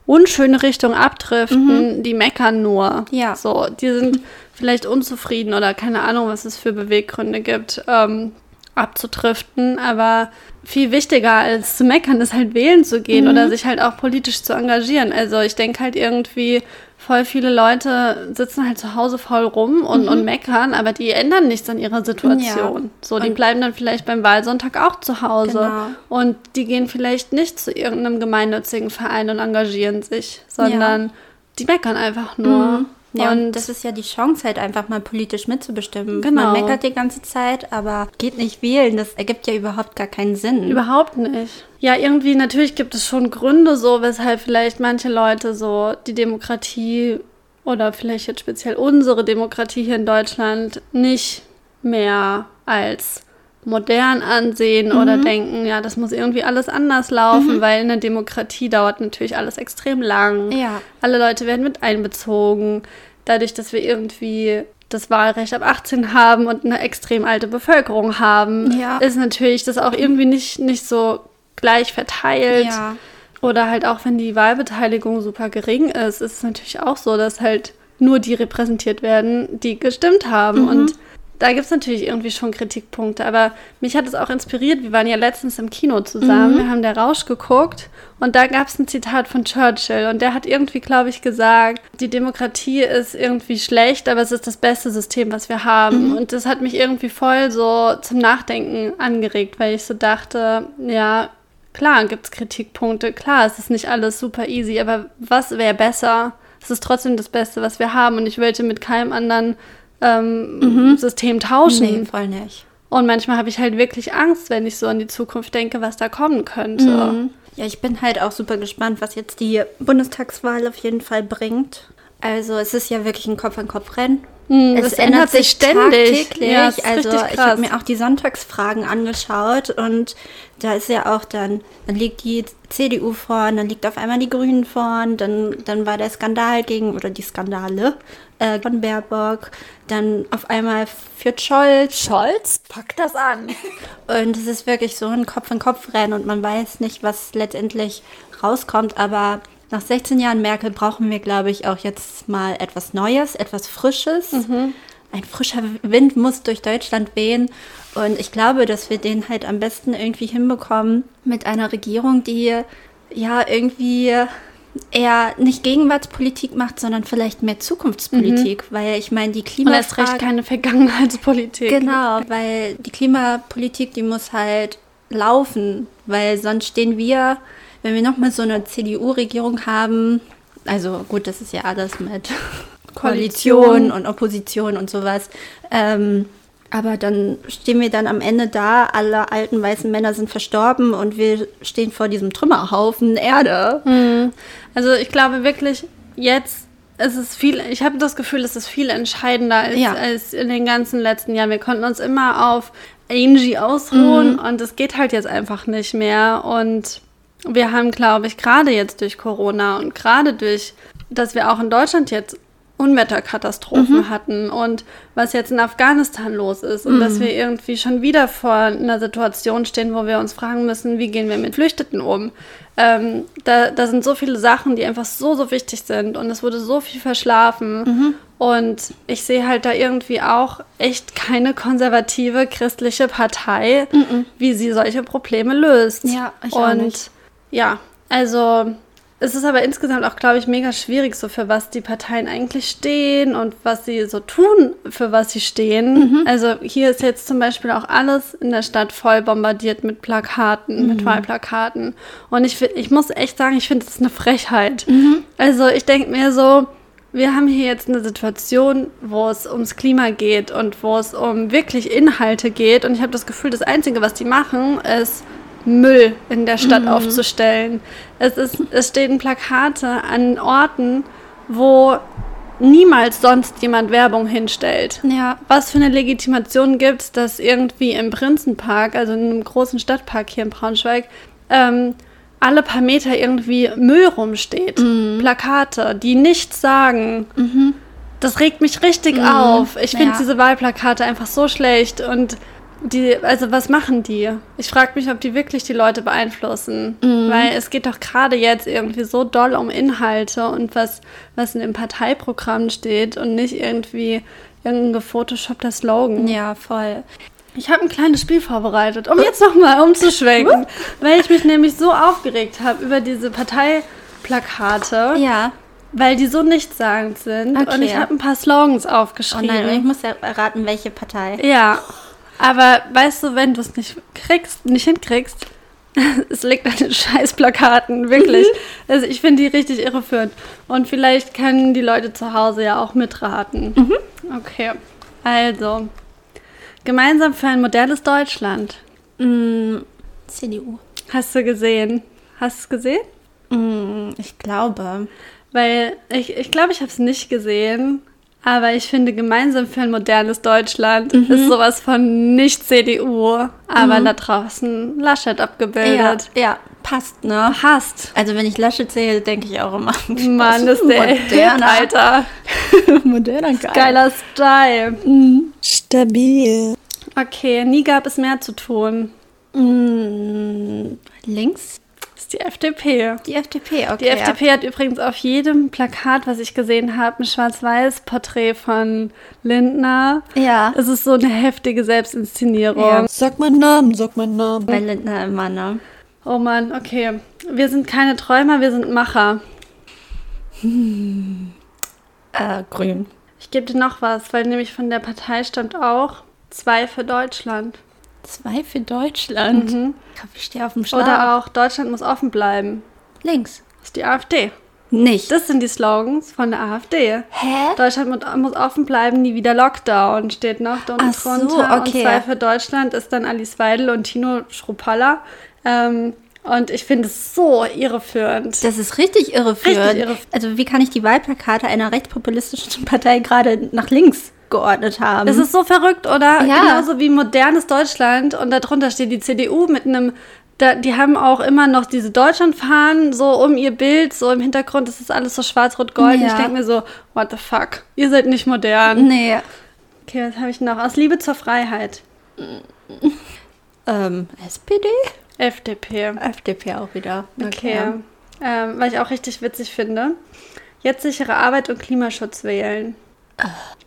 unschöne Richtung abdriften, die meckern nur. Ja. So, die sind vielleicht unzufrieden oder keine Ahnung, was es für Beweggründe gibt, ähm, abzudriften. Aber viel wichtiger als zu meckern ist halt wählen zu gehen oder sich halt auch politisch zu engagieren. Also ich denke halt irgendwie, voll viele Leute sitzen halt zu Hause voll rum und, und meckern, aber die ändern nichts an ihrer Situation. Ja. So, die Und- bleiben dann vielleicht beim Wahlsonntag auch zu Hause. Genau. Und die gehen vielleicht nicht zu irgendeinem gemeinnützigen Verein und engagieren sich, sondern die meckern einfach nur. Ja, und und das ist ja die Chance, halt einfach mal politisch mitzubestimmen. Genau. Man meckert die ganze Zeit, aber geht nicht wählen. Das ergibt ja überhaupt gar keinen Sinn. Überhaupt nicht. Ja, irgendwie, natürlich gibt es schon Gründe so, weshalb vielleicht manche Leute so die Demokratie oder vielleicht jetzt speziell unsere Demokratie hier in Deutschland nicht mehr als modern ansehen oder denken, ja, das muss irgendwie alles anders laufen, weil in der Demokratie dauert natürlich alles extrem lang. Ja. Alle Leute werden mit einbezogen. Dadurch, dass wir irgendwie das Wahlrecht ab 18 haben und eine extrem alte Bevölkerung haben, Ja. ist natürlich das auch irgendwie nicht, nicht so gleich verteilt. Ja. Oder halt auch, wenn die Wahlbeteiligung super gering ist, ist es natürlich auch so, dass halt nur die repräsentiert werden, die gestimmt haben. Mhm. Und da gibt es natürlich irgendwie schon Kritikpunkte. Aber mich hat es auch inspiriert. Wir waren ja letztens im Kino zusammen. Mhm. Wir haben der Rausch geguckt. Und da gab es ein Zitat von Churchill. Und der hat irgendwie, glaube ich, gesagt, die Demokratie ist irgendwie schlecht, aber es ist das beste System, was wir haben. Mhm. Und das hat mich irgendwie voll so zum Nachdenken angeregt, weil ich so dachte, ja, klar gibt es Kritikpunkte, klar, es ist nicht alles super easy, aber was wäre besser? Es ist trotzdem das Beste, was wir haben und ich wollte mit keinem anderen ähm, System tauschen. Nee, voll nicht. Und manchmal habe ich halt wirklich Angst, wenn ich so an die Zukunft denke, was da kommen könnte. Ja, ich bin halt auch super gespannt, was jetzt die Bundestagswahl auf jeden Fall bringt. Also es ist ja wirklich ein Kopf-an-Kopf-Rennen. Hm, das ändert sich ständig. tagtäglich. Ja, es also ich habe mir auch die Sonntagsfragen angeschaut und da ist ja auch dann, dann liegt die CDU vorn, dann liegt auf einmal die Grünen vorn, dann, dann war der Skandal gegen, oder die Skandale äh, von Baerbock, dann auf einmal führt Scholz Scholz, pack das an. und es ist wirklich so ein Kopf-an-Kopf-Rennen und man weiß nicht, was letztendlich rauskommt. Aber nach 16 Jahren Merkel brauchen wir, glaube ich, auch jetzt mal etwas Neues, etwas Frisches. Ein frischer Wind muss durch Deutschland wehen. Und ich glaube, dass wir den halt am besten irgendwie hinbekommen mit einer Regierung, die ja irgendwie eher nicht Gegenwartspolitik macht, sondern vielleicht mehr Zukunftspolitik. Weil ich meine, die Und erst recht Klimafrage... keine Vergangenheitspolitik. Genau, weil die Klimapolitik, die muss halt laufen, weil sonst stehen wir, wenn wir nochmal so eine CDU-Regierung haben, also gut, das ist ja alles mit Koalition Koalition. und Opposition und sowas, ähm, aber dann stehen wir dann am Ende da, alle alten weißen Männer sind verstorben und wir stehen vor diesem Trümmerhaufen Erde. Hm. Also ich glaube wirklich, jetzt ist es viel, ich habe das Gefühl, es ist viel entscheidender als, Ja. als in den ganzen letzten Jahren. Wir konnten uns immer auf Angie ausruhen und es geht halt jetzt einfach nicht mehr. Und wir haben, glaube ich, gerade jetzt durch Corona und gerade durch, dass wir auch in Deutschland jetzt Unwetterkatastrophen hatten und was jetzt in Afghanistan los ist und dass wir irgendwie schon wieder vor einer Situation stehen, wo wir uns fragen müssen, wie gehen wir mit Flüchteten um. Ähm, da, da sind so viele Sachen, die einfach so, so wichtig sind und es wurde so viel verschlafen. Und ich sehe halt da irgendwie auch echt keine konservative christliche Partei, wie sie solche Probleme löst. Ja, ich und ja, also es ist aber insgesamt auch, glaube ich, mega schwierig, so für was die Parteien eigentlich stehen und was sie so tun, für was sie stehen. Also hier ist jetzt zum Beispiel auch alles in der Stadt voll bombardiert mit Plakaten, mit Wahlplakaten. Und ich, ich muss echt sagen, ich finde das eine Frechheit. Also ich denke mir so, wir haben hier jetzt eine Situation, wo es ums Klima geht und wo es um wirklich Inhalte geht. Und ich habe das Gefühl, das Einzige, was die machen, ist Müll in der Stadt aufzustellen. Es, ist, es stehen Plakate an Orten, wo niemals sonst jemand Werbung hinstellt. Ja. Was für eine Legitimation gibt es, dass irgendwie im Prinzenpark, also in einem großen Stadtpark hier in Braunschweig, ähm, alle paar Meter irgendwie Müll rumsteht. Plakate, die nichts sagen. Das regt mich richtig auf. Ich finde Ja. diese Wahlplakate einfach so schlecht und die, also was machen die? Ich frage mich, ob die wirklich die Leute beeinflussen. Weil es geht doch gerade jetzt irgendwie so doll um Inhalte und was, was in dem Parteiprogramm steht und nicht irgendwie irgendein gefotoshoppter Slogan. Ja, voll. Ich habe ein kleines Spiel vorbereitet, um jetzt nochmal umzuschwenken, weil ich mich nämlich so aufgeregt habe über diese Parteiplakate, Ja. weil die so nichtssagend sind. Okay. Und ich habe ein paar Slogans Oh aufgeschrieben. nein, und ich muss ja erraten, welche Partei. ja, aber weißt du, wenn du es nicht kriegst, nicht hinkriegst, es liegt an den Scheißplakaten, wirklich. Also ich finde die richtig irreführend. Und vielleicht können die Leute zu Hause ja auch mitraten. Okay, also, gemeinsam für ein modernes Deutschland. Mm, CDU. Hast du gesehen? Hast du es gesehen? Mm, ich glaube. Weil ich ich, glaube, ich habe es nicht gesehen. Aber ich finde, gemeinsam für ein modernes Deutschland ist sowas von nicht CDU, aber da draußen Laschet Ja, abgebildet. ja, passt, ne? Hast. Also wenn ich Lasche zähle, denke ich auch immer. Mann, ist der moderner. Alter. moderner geil. Geiler Style. Stabil. Okay, nie gab es mehr zu tun. Mm, links? Ist die FDP. Die FDP, okay. Die FDP hat übrigens auf jedem Plakat, was ich gesehen habe, ein Schwarz-Weiß-Porträt von Lindner. Ja. Es ist so eine heftige Selbstinszenierung. Ja. Sag meinen Namen, sag meinen Namen. Bei Lindner immer, ne? Oh Mann, okay. Wir sind keine Träumer, wir sind Macher. Äh, grün. Ich gebe dir noch was, weil nämlich von der Partei stammt auch zwei für Deutschland. Zwei für Deutschland. Glaube, ich stehe auf dem Schlag. Oder auch Deutschland muss offen bleiben. links. Das ist die AfD. Nicht. Das sind die Slogans von der AfD. Hä? Deutschland mu- muss offen bleiben, nie wieder Lockdown steht noch da unten Ach so, drunter. okay. Und zwei für Deutschland ist dann Alice Weidel und Tino Schruppalla. Ähm, und ich finde es so irreführend. Das ist richtig irreführend. Richtig irreführend. Also wie kann ich die Wahlplakate einer rechtspopulistischen Partei gerade nach links geordnet haben? Es ist so verrückt, oder? Ja. Genauso wie modernes Deutschland und darunter steht die CDU mit einem. Da, die haben auch immer noch diese Deutschlandfahnen so um ihr Bild, so im Hintergrund ist das alles so schwarz-rot-gold. Ja. Ich denke mir so, what the fuck? Ihr seid nicht modern. nee. Okay, was habe ich noch? Aus Liebe zur Freiheit. Ähm, SPD? FDP. FDP auch wieder. Okay. Ähm, weil ich auch richtig witzig finde. Jetzt sichere Arbeit und Klimaschutz wählen. Ich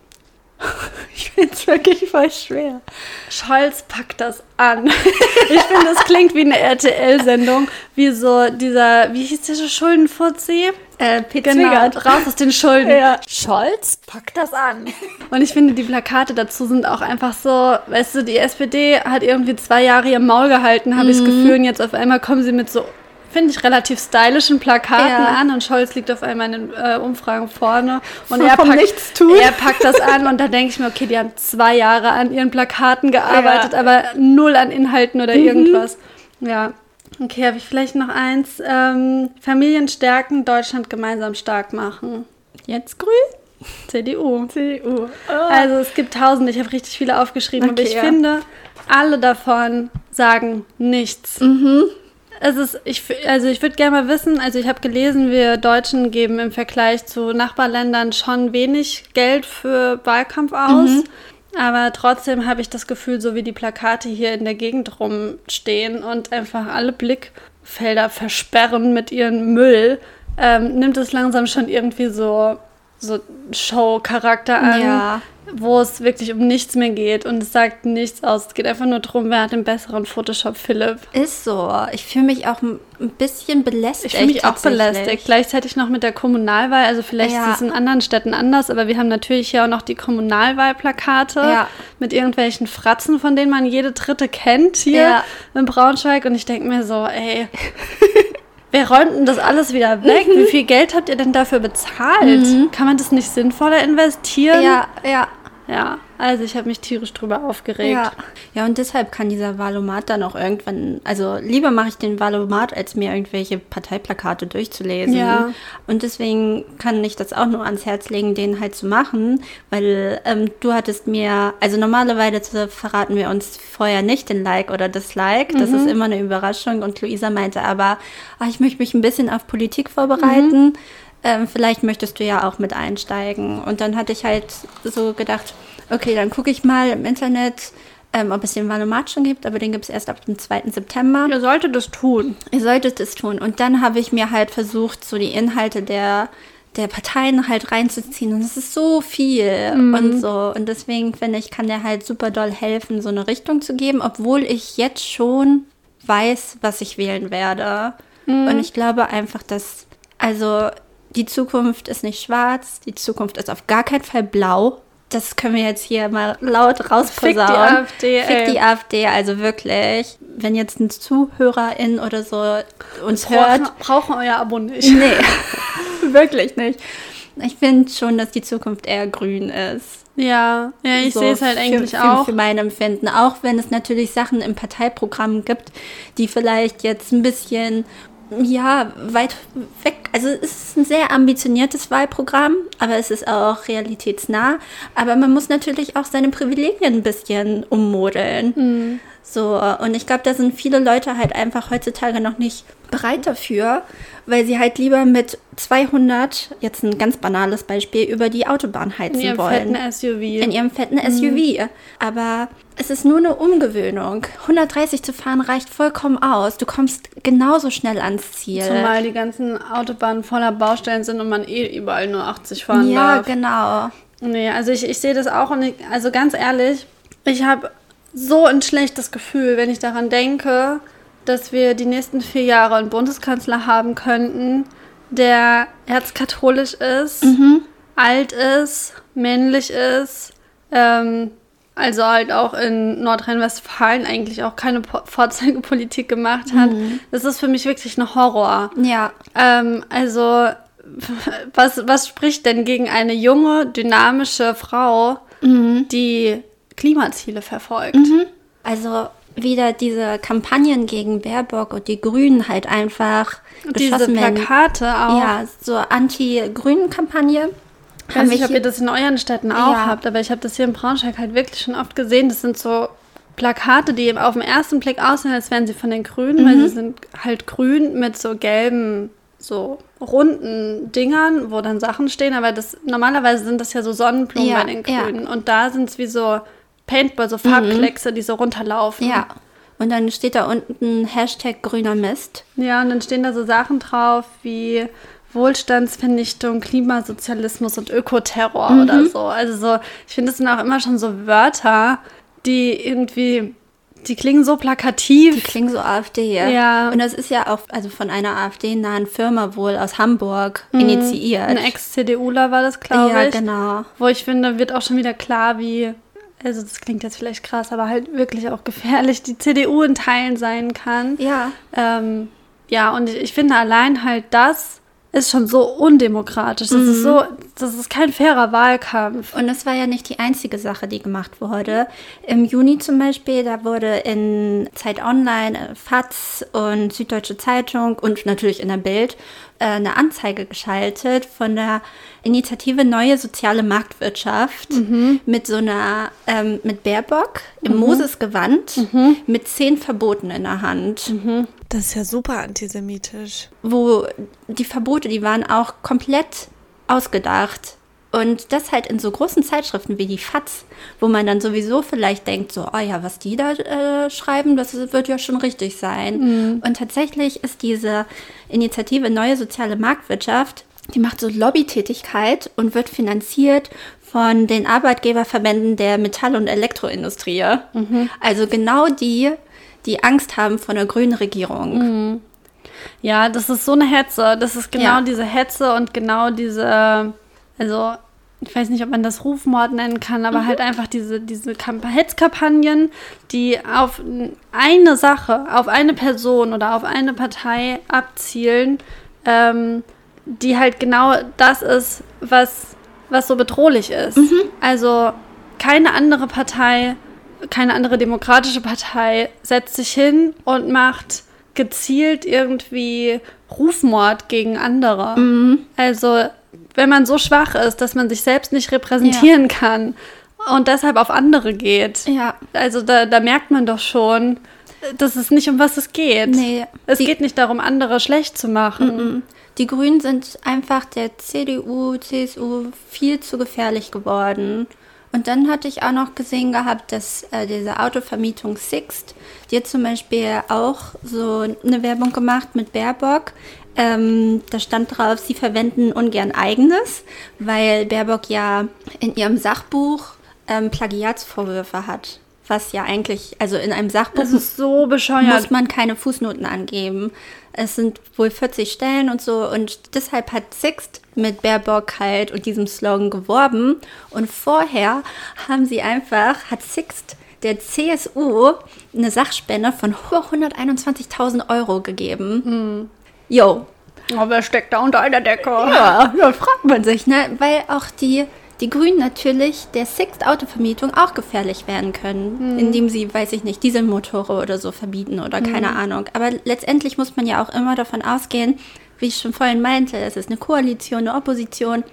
es wirklich voll schwer. Scholz packt das an. ich finde, das klingt wie eine RTL-Sendung, wie so dieser, wie hieß der Schuldenfuzzi? Äh, Pete Genau, raus aus den Schulden. Scholz, pack das an. Und ich finde, die Plakate dazu sind auch einfach so, weißt du, die SPD hat irgendwie zwei Jahre ihr Maul gehalten, habe ich das Gefühl, und jetzt auf einmal kommen sie mit so, finde ich, relativ stylischen Plakaten Ja. an und Scholz liegt auf einmal in den äh, Umfragen vorne und er packt, er packt das an und da denke ich mir, okay, die haben zwei Jahre an ihren Plakaten gearbeitet, aber null an Inhalten oder irgendwas. Ja. Okay, habe ich vielleicht noch eins. Ähm, Familien stärken, Deutschland gemeinsam stark machen. Jetzt grün? CDU. CDU. Also es gibt tausende, ich habe richtig viele aufgeschrieben, aber Okay, ich ja. finde, alle davon sagen nichts. Mhm. Es ist, ich, also ich würde gerne mal wissen, also ich habe gelesen, wir Deutschen geben im Vergleich zu Nachbarländern schon wenig Geld für Wahlkampf aus. Mhm. Aber trotzdem habe ich das Gefühl, so wie die Plakate hier in der Gegend rumstehen und einfach alle Blickfelder versperren mit ihrem Müll, ähm, nimmt es langsam schon irgendwie so, so Show-Charakter an, Ja. Wo es wirklich um nichts mehr geht und es sagt nichts aus. Es geht einfach nur darum, wer hat den besseren Photoshop Philipp. Ist so. Ich fühle mich auch ein bisschen belästigt. Ich fühle mich auch belästigt. Gleichzeitig noch mit der Kommunalwahl. Also vielleicht Ja. ist es in anderen Städten anders, aber wir haben natürlich hier auch noch die Kommunalwahlplakate Ja. mit irgendwelchen Fratzen, von denen man jede dritte kennt hier Ja. in Braunschweig. Und ich denke mir so, ey, wer räumt denn das alles wieder weg? Mhm. Wie viel Geld habt ihr denn dafür bezahlt? Kann man das nicht sinnvoller investieren? Ja, ja. Ja, also ich habe mich tierisch drüber aufgeregt. Ja. ja, und deshalb kann dieser Valomat dann auch irgendwann, also lieber mache ich den Valomat, als mir irgendwelche Parteiplakate durchzulesen. Ja. Und deswegen kann ich das auch nur ans Herz legen, den halt zu machen, weil ähm, du hattest mir, also normalerweise verraten wir uns vorher nicht den Like oder Dislike, das ist immer eine Überraschung und Luisa meinte aber, ach, ich möchte mich ein bisschen auf Politik vorbereiten. Ähm, vielleicht möchtest du ja auch mit einsteigen. Und dann hatte ich halt so gedacht, okay, dann gucke ich mal im Internet, ähm, ob es den Valomat schon gibt, aber den gibt es erst ab dem 2. September. Ihr solltet das tun. Ihr solltet es tun. Und dann habe ich mir halt versucht, so die Inhalte der, der Parteien halt reinzuziehen. Und es ist so viel und so. Und deswegen finde ich, kann der halt super doll helfen, so eine Richtung zu geben, obwohl ich jetzt schon weiß, was ich wählen werde. Und ich glaube einfach, dass, also die Zukunft ist nicht schwarz, die Zukunft ist auf gar keinen Fall blau. Das können wir jetzt hier mal laut rausposaunen. Fick die AfD, Fick ey. die AfD, also wirklich. Wenn jetzt ein Zuhörerin oder so uns hört, Brauchen, brauchen euer Abo nicht. Nee, wirklich nicht. Ich finde schon, dass die Zukunft eher grün ist. Ja, ja, ich So sehe es halt für, eigentlich für, auch. Für mein Empfinden. Auch wenn es natürlich Sachen im Parteiprogramm gibt, die vielleicht jetzt ein bisschen, ja, weit weg. Also es ist ein sehr ambitioniertes Wahlprogramm, aber es ist auch realitätsnah. Aber man muss natürlich auch seine Privilegien ein bisschen ummodeln. Mhm. So, und ich glaube, da sind viele Leute halt einfach heutzutage noch nicht bereit dafür, weil sie halt lieber mit 200, jetzt ein ganz banales Beispiel, über die Autobahn heizen in ihrem wollen. fetten SUV. In ihrem fetten Mhm. SUV. Aber es ist nur eine Umgewöhnung. 130 zu fahren reicht vollkommen aus. Du kommst genauso schnell ans Ziel. Zumal die ganzen Autobahnen voller Baustellen sind und man eh überall nur 80 fahren ja, darf. genau. Nee, also ich, ich sehe das auch und ich, also ganz ehrlich, ich habe so ein schlechtes Gefühl, wenn ich daran denke, dass wir die nächsten vier Jahre einen Bundeskanzler haben könnten, der erzkatholisch ist, alt ist, männlich ist, ähm, also halt auch in Nordrhein-Westfalen eigentlich auch keine Po- Vorzeigepolitik gemacht hat. Das ist für mich wirklich ein Horror. Ja. Ähm, also, was, was spricht denn gegen eine junge, dynamische Frau, die Klimaziele verfolgt? Also wieder diese Kampagnen gegen Baerbock und die Grünen halt einfach Diese geschossen werden. Plakate auch. Ja, so Anti-Grünen-Kampagne. ich weiß nicht, ob ihr das in euren Städten auch Ja. habt, aber ich habe das hier in Braunschweig halt wirklich schon oft gesehen. Das sind so Plakate, die auf den ersten Blick aussehen, als wären sie von den Grünen, weil sie sind halt grün mit so gelben, so runden Dingern, wo dann Sachen stehen. Aber das normalerweise sind das ja so Sonnenblumen Ja, bei den ja. Grünen. Und da sind es wie so Paintball, so Farbkleckse, die so runterlaufen. Ja. Und dann steht da unten Hashtag grüner Mist. Ja, und dann stehen da so Sachen drauf wie Wohlstandsvernichtung, Klimasozialismus und Ökoterror Mhm. oder so. Also so, ich finde, das sind auch immer schon so Wörter, die irgendwie, die klingen so plakativ. Die klingen so AfD. Ja. Und das ist ja auch also von einer AfD-nahen Firma wohl aus Hamburg initiiert. Ein Ex-CDUler war das, glaube ja, ich. genau. Wo ich finde, wird auch schon wieder klar, wie, also das klingt jetzt vielleicht krass, aber halt wirklich auch gefährlich, die CDU in Teilen sein kann. Ja. Ähm, ja, und ich, ich finde allein halt das ist schon so undemokratisch. Das ist so, das ist kein fairer Wahlkampf. Und das war ja nicht die einzige Sache, die gemacht wurde. Im Juni zum Beispiel, da wurde in Zeit Online, äh, FAZ und Süddeutsche Zeitung und natürlich in der Bild eine Anzeige geschaltet von der Initiative Neue Soziale Marktwirtschaft mit so einer, ähm, mit Baerbock im Mosesgewand mit zehn Verboten in der Hand. Das ist ja super antisemitisch. wo die Verbote, die waren auch komplett ausgedacht. Und das halt in so großen Zeitschriften wie die FAZ, wo man dann sowieso vielleicht denkt, so, oh ja, was die da äh, schreiben, das wird ja schon richtig sein. Und tatsächlich ist diese Initiative Neue Soziale Marktwirtschaft, die macht so Lobbytätigkeit und wird finanziert von den Arbeitgeberverbänden der Metall- und Elektroindustrie. Also genau die, die Angst haben vor einer grünen Regierung. Ja, das ist so eine Hetze. Das ist genau Ja. diese Hetze und genau diese, also ich weiß nicht, ob man das Rufmord nennen kann, aber halt einfach diese, diese Kamp Hetzkampagnen, die auf eine Sache, auf eine Person oder auf eine Partei abzielen, ähm, die halt genau das ist, was, was so bedrohlich ist. Also keine andere Partei, keine andere demokratische Partei setzt sich hin und macht gezielt irgendwie Rufmord gegen andere. Also, wenn man so schwach ist, dass man sich selbst nicht repräsentieren kann und deshalb auf andere geht. Ja. Also, da, da merkt man doch schon, dass es nicht um was es geht. Nee. Es Die- geht nicht darum, andere schlecht zu machen. Die Grünen sind einfach der CDU, CSU viel zu gefährlich geworden. Und dann hatte ich auch noch gesehen gehabt, dass äh, diese Autovermietung Sixt, die hat zum Beispiel auch so eine Werbung gemacht mit Baerbock. Ähm, da stand drauf, sie verwenden ungern eigenes, weil Baerbock ja in ihrem Sachbuch ähm, Plagiatsvorwürfe hat. Was ja eigentlich, also in einem Sachbuch Das ist so bescheuert. muss man keine Fußnoten angeben. Es sind wohl 40 Stellen und so und deshalb hat Sixt mit Baerbock halt und diesem Slogan geworben und vorher haben sie einfach, hat Sixt der CSU eine Sachspende von 121.000 Euro gegeben. Jo, Oh, wer steckt da unter einer Decke? ja, da fragt man sich, ne? Weil auch die, die Grünen natürlich der Sixt Autovermietung auch gefährlich werden können, indem sie, weiß ich nicht, Dieselmotore oder so verbieten oder keine Ahnung. Aber letztendlich muss man ja auch immer davon ausgehen, wie ich schon vorhin meinte, es ist eine Koalition, eine Opposition.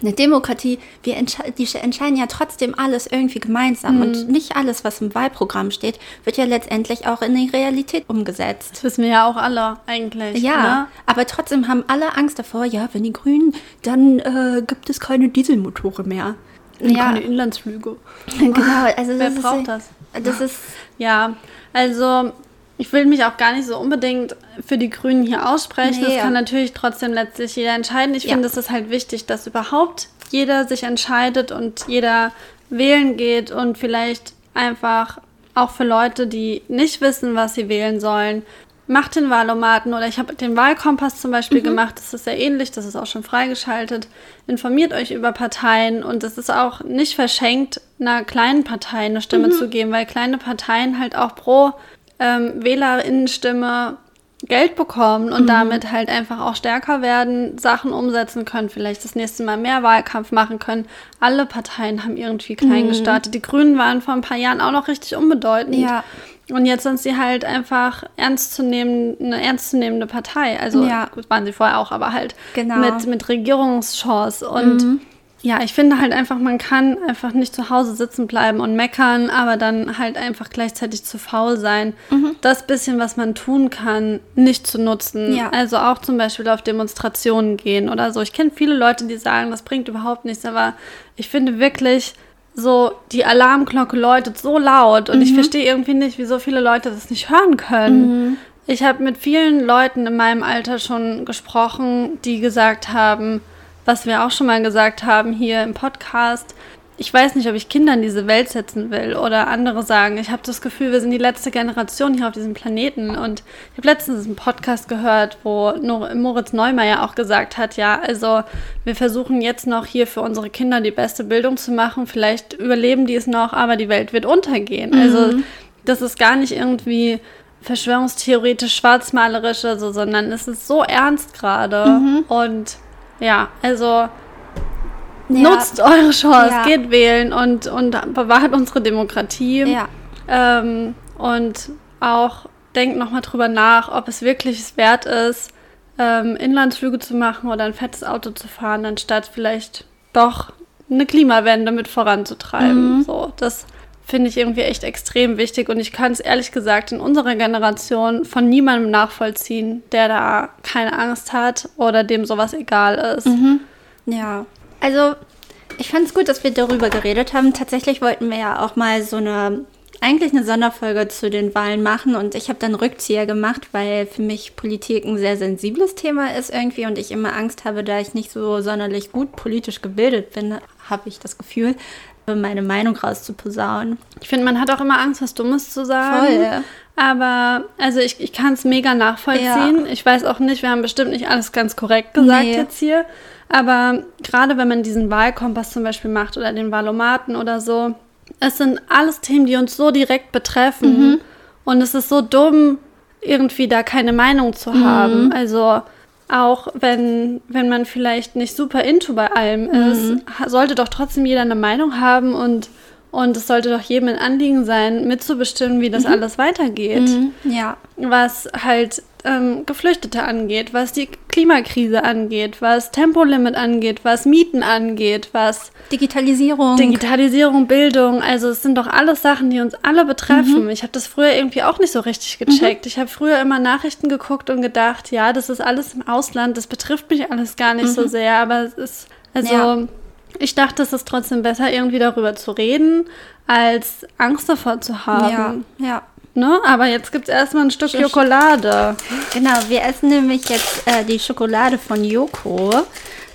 Eine Demokratie, wir entsche die entscheiden ja trotzdem alles irgendwie gemeinsam und nicht alles, was im Wahlprogramm steht, wird ja letztendlich auch in die Realität umgesetzt. Das wissen wir ja auch alle eigentlich. Ja, Ne? aber trotzdem haben alle Angst davor, ja, wenn die Grünen, dann äh, gibt es keine Dieselmotore mehr. Und Ja. keine Inlandsflüge. Genau, also Wer das braucht ist, das? Das ist, Ja, also ich will mich auch gar nicht so unbedingt für die Grünen hier aussprechen. Nee. Das kann natürlich trotzdem letztlich jeder entscheiden. Ich Ja. finde, es ist halt wichtig, dass überhaupt jeder sich entscheidet und jeder wählen geht und vielleicht einfach auch für Leute, die nicht wissen, was sie wählen sollen, macht den Wahlomaten oder ich habe den Wahlkompass zum Beispiel gemacht. Das ist sehr ähnlich, das ist auch schon freigeschaltet. Informiert euch über Parteien und es ist auch nicht verschenkt, einer kleinen Partei eine Stimme zu geben, weil kleine Parteien halt auch pro ähm, Wählerinnenstimme Geld bekommen und damit halt einfach auch stärker werden, Sachen umsetzen können, vielleicht das nächste Mal mehr Wahlkampf machen können. Alle Parteien haben irgendwie klein gestartet. Die Grünen waren vor ein paar Jahren auch noch richtig unbedeutend. Ja. Und jetzt sind sie halt einfach ernst zu nehmen, eine ernstzunehmende Partei. Also Ja. gut, waren sie vorher auch, aber halt Genau. mit, mit Regierungschance. Und ja, ich finde halt einfach, man kann einfach nicht zu Hause sitzen bleiben und meckern, aber dann halt einfach gleichzeitig zu faul sein, das bisschen, was man tun kann, nicht zu nutzen. Ja. Also auch zum Beispiel auf Demonstrationen gehen oder so. Ich kenne viele Leute, die sagen, das bringt überhaupt nichts, aber ich finde wirklich, so die Alarmglocke läutet so laut und ich verstehe irgendwie nicht, wie so viele Leute das nicht hören können. Ich habe mit vielen Leuten in meinem Alter schon gesprochen, die gesagt haben, was wir auch schon mal gesagt haben hier im Podcast. Ich weiß nicht, ob ich Kinder in diese Welt setzen will oder andere sagen, ich habe das Gefühl, wir sind die letzte Generation hier auf diesem Planeten. Und ich habe letztens einen Podcast gehört, wo Moritz Neumeier auch gesagt hat, ja, also wir versuchen jetzt noch hier für unsere Kinder die beste Bildung zu machen. Vielleicht überleben die es noch, aber die Welt wird untergehen. Also das ist gar nicht irgendwie verschwörungstheoretisch schwarzmalerisch oder so, sondern es ist so ernst gerade. Und ja, also nutzt eure Chance, Ja. geht wählen und, und bewahrt unsere Demokratie. Ja, Ähm, und auch denkt nochmal drüber nach, ob es wirklich es wert ist, ähm, Inlandsflüge zu machen oder ein fettes Auto zu fahren, anstatt vielleicht doch eine Klimawende mit voranzutreiben. So, das finde ich irgendwie echt extrem wichtig und ich kann es ehrlich gesagt in unserer Generation von niemandem nachvollziehen, der da keine Angst hat oder dem sowas egal ist. ja. Also, ich fand es gut, dass wir darüber geredet haben. Tatsächlich wollten wir ja auch mal so eine, eigentlich eine Sonderfolge zu den Wahlen machen und ich habe dann Rückzieher gemacht, weil für mich Politik ein sehr sensibles Thema ist irgendwie und ich immer Angst habe, da ich nicht so sonderlich gut politisch gebildet bin, habe ich das Gefühl, meine Meinung rauszuposaunen. Ich finde, man hat auch immer Angst, was Dummes zu sagen. Voll. Aber, also ich, ich kann es mega nachvollziehen. Ich weiß auch nicht, wir haben bestimmt nicht alles ganz korrekt gesagt Nee. jetzt hier. Aber gerade wenn man diesen Wahlkompass zum Beispiel macht oder den Wahlomaten oder so, es sind alles Themen, die uns so direkt betreffen. Und es ist so dumm, irgendwie da keine Meinung zu haben. Also auch wenn, wenn man vielleicht nicht super into bei allem ist, ha- sollte doch trotzdem jeder eine Meinung haben und, Und es sollte doch jedem ein Anliegen sein, mitzubestimmen, wie das alles weitergeht. Ja. Was halt ähm, Geflüchtete angeht, was die Klimakrise angeht, was Tempolimit angeht, was Mieten angeht, was Digitalisierung. Digitalisierung, Bildung, also es sind doch alles Sachen, die uns alle betreffen. Ich habe das früher irgendwie auch nicht so richtig gecheckt. Ich habe früher immer Nachrichten geguckt und gedacht, ja, das ist alles im Ausland, das betrifft mich alles gar nicht so sehr, aber es ist, also Ja. Ich dachte, es ist trotzdem besser, irgendwie darüber zu reden, als Angst davor zu ja, haben. ja. Ne? Aber jetzt gibt es erstmal ein Stück Schokolade. Genau, wir essen nämlich jetzt äh, die Schokolade von Yoko.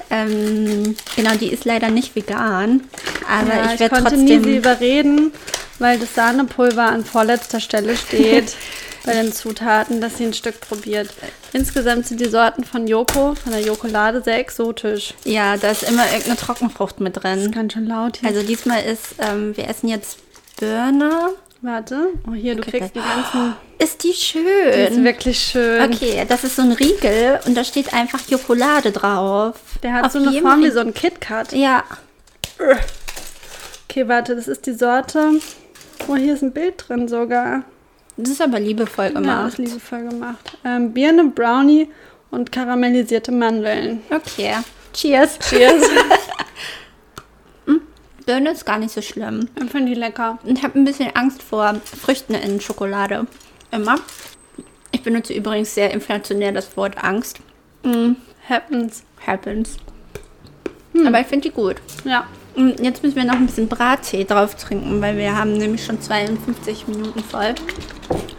Ähm, genau, die ist leider nicht vegan, aber Ja, ich ich werde konnte nie sie trotzdem. überreden, weil das Sahnepulver an vorletzter Stelle steht bei den Zutaten, dass sie ein Stück probiert. Insgesamt sind die Sorten von Joko, von der Jokolade, sehr exotisch. Ja, da ist immer irgendeine Trockenfrucht mit drin. Ganz schön laut hier. Also diesmal ist, ähm, wir essen jetzt Birne. Warte. Oh, hier, du kriegst die ganzen. Ist die Die ist schön? wirklich schön. Okay, das ist so ein Riegel und da steht einfach Jokolade drauf. Der hat Auf so eine Form wie so ein KitKat. Ja, Okay, warte, das ist die Sorte. Oh, hier ist ein Bild drin sogar. Das ist aber liebevoll Ja, das gemacht. ist liebevoll gemacht. Ähm, Birne, Brownie und karamellisierte Mandeln. Okay, cheers. Cheers. Birne ist gar nicht so schlimm. ich finde die lecker. Ich habe ein bisschen Angst vor Früchten in Schokolade. Immer. Ich benutze übrigens sehr inflationär das Wort Angst. Mm, Happens. happens. Hm. Aber ich finde die gut. Ja. Mm, Jetzt müssen wir noch ein bisschen Brattee drauf trinken, weil wir haben nämlich schon 52 Minuten voll.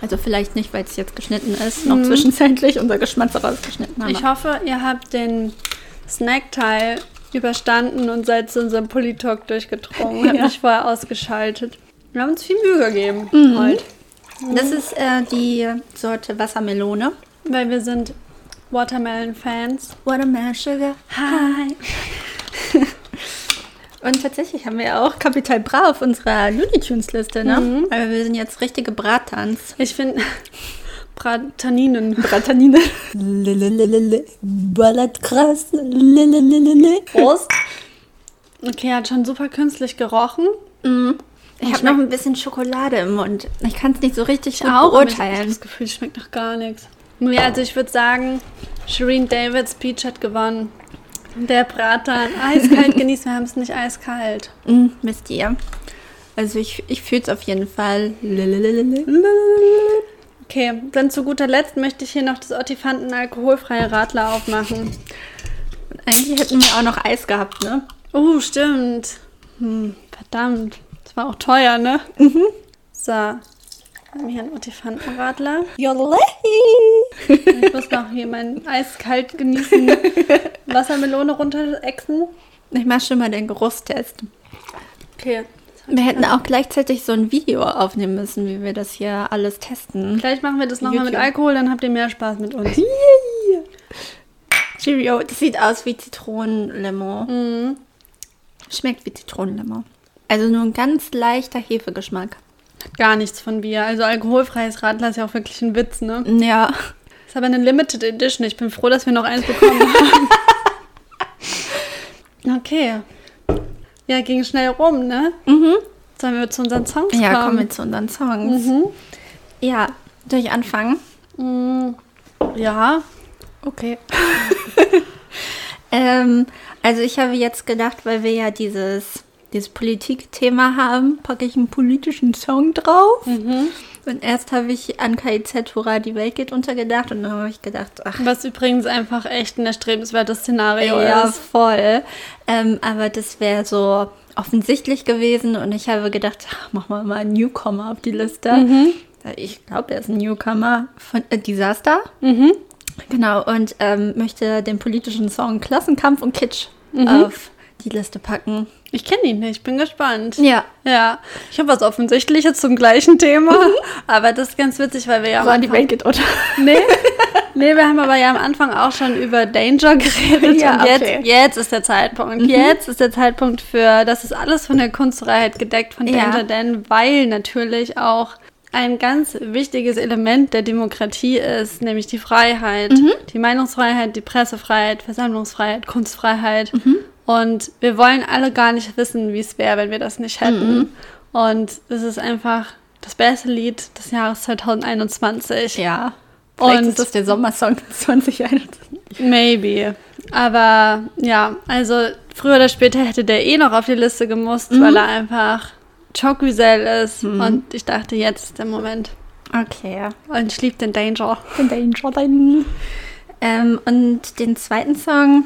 Also vielleicht nicht, weil es jetzt geschnitten ist, noch zwischenzeitlich unser Geschmatz rausgeschnitten haben. Ich hoffe, ihr habt den Snackteil überstanden und seid zu unserem Polytalk durchgedrungen. Ja. mich vorher ausgeschaltet. Wir haben uns viel Mühe gegeben heute. das ist äh, die Sorte Wassermelone. Weil wir sind Watermelon-Fans. Watermelon Sugar. Hi. Und tatsächlich haben wir auch Capital Bra auf unserer Looney Tunes Liste, ne? Aber wir sind jetzt richtige Bratans. Ich finde Brataninen. Bratanine. Ballert krass. Prost. Okay, hat schon super künstlich gerochen. Ich habe noch ein bisschen Schokolade im Mund. Ich kann es nicht so richtig gut aber ich habe beurteilen. das Gefühl, es schmeckt noch gar nichts. Ja, also ich würde sagen, Shireen Davids Peach hat gewonnen. Der Bratan. Eiskalt genießen, wir haben es nicht eiskalt. Mm, wisst ihr? Also ich, ich fühle es auf jeden Fall. Okay, dann zu guter Letzt möchte ich hier noch das Ottifanten alkoholfreie Radler aufmachen. Eigentlich hätten wir auch noch Eis gehabt, ne? Oh, stimmt. Hm, verdammt. Das war auch teuer, ne? Mhm. So. Wir haben hier einen Ottifantenradler. Ich muss noch hier mein eiskalt genießen Wassermelone runterexen. Ich mache schon mal den Geruchstest. Okay. Wir hätten auch gleichzeitig so ein Video aufnehmen müssen, wie wir das hier alles testen. Vielleicht machen wir das nochmal mit. Alkohol, dann habt ihr mehr Spaß mit uns. Cheerio, das sieht aus wie Zitronenlimo. Mhm. Schmeckt wie Zitronenlimo. Also nur ein ganz leichter Hefegeschmack. Gar nichts von Bier. Also alkoholfreies Radler ist ja auch wirklich ein Witz, ne? Ja. Ist aber eine Limited Edition. Ich bin froh, dass wir noch eins bekommen haben. Okay. Ja, ging schnell rum, ne? Mhm. Sollen wir zu unseren Songs Ja, kommen? kommen wir zu unseren Songs. Mhm. Ja, soll ich anfangen? Mm, Ja. Okay. ähm, also ich habe jetzt gedacht, weil wir ja dieses, dieses Politikthema haben, packe ich einen politischen Song drauf. Und erst habe ich an KIZ Hurra, die Welt geht untergedacht und dann habe ich gedacht, ach, Was übrigens einfach echt ein erstrebenswertes Szenario ja, ist. voll. Ähm, aber das wäre so offensichtlich gewesen und ich habe gedacht, ach, machen wir mal einen Newcomer auf die Liste. Ich glaube, er ist ein Newcomer von äh, Disaster. Mhm. Genau, und ähm, möchte den politischen Song Klassenkampf und Kitsch Mhm. auf die Liste packen. Ich kenne ihn nicht, bin gespannt. Ja. Ja, ich habe was Offensichtliches zum gleichen Thema, aber das ist ganz witzig, weil wir ja am War die geht unter. Nee, nee, wir haben aber ja am Anfang auch schon über Danger geredet. Ja, und jetzt, okay. Mhm. jetzt ist der Zeitpunkt. Jetzt ist der Zeitpunkt für, das ist alles von der Kunstfreiheit gedeckt von Ja. Danger Dan, weil natürlich auch ein ganz wichtiges Element der Demokratie ist, nämlich die Freiheit. Mhm. Die Meinungsfreiheit, die Pressefreiheit, Versammlungsfreiheit, Kunstfreiheit. Mhm. Und wir wollen alle gar nicht wissen, wie es wäre, wenn wir das nicht hätten. Und es ist einfach das beste Lied des Jahres 2021. Ja. Vielleicht Und ist das der Sommersong 2021. maybe. Aber ja, also früher oder später hätte der eh noch auf die Liste gemusst, Mhm. weil er einfach Chocuzel ist. Und ich dachte, jetzt ist der Moment. Okay. Und ich liebe den Danger. Den Danger dann. Ähm, und den zweiten Song,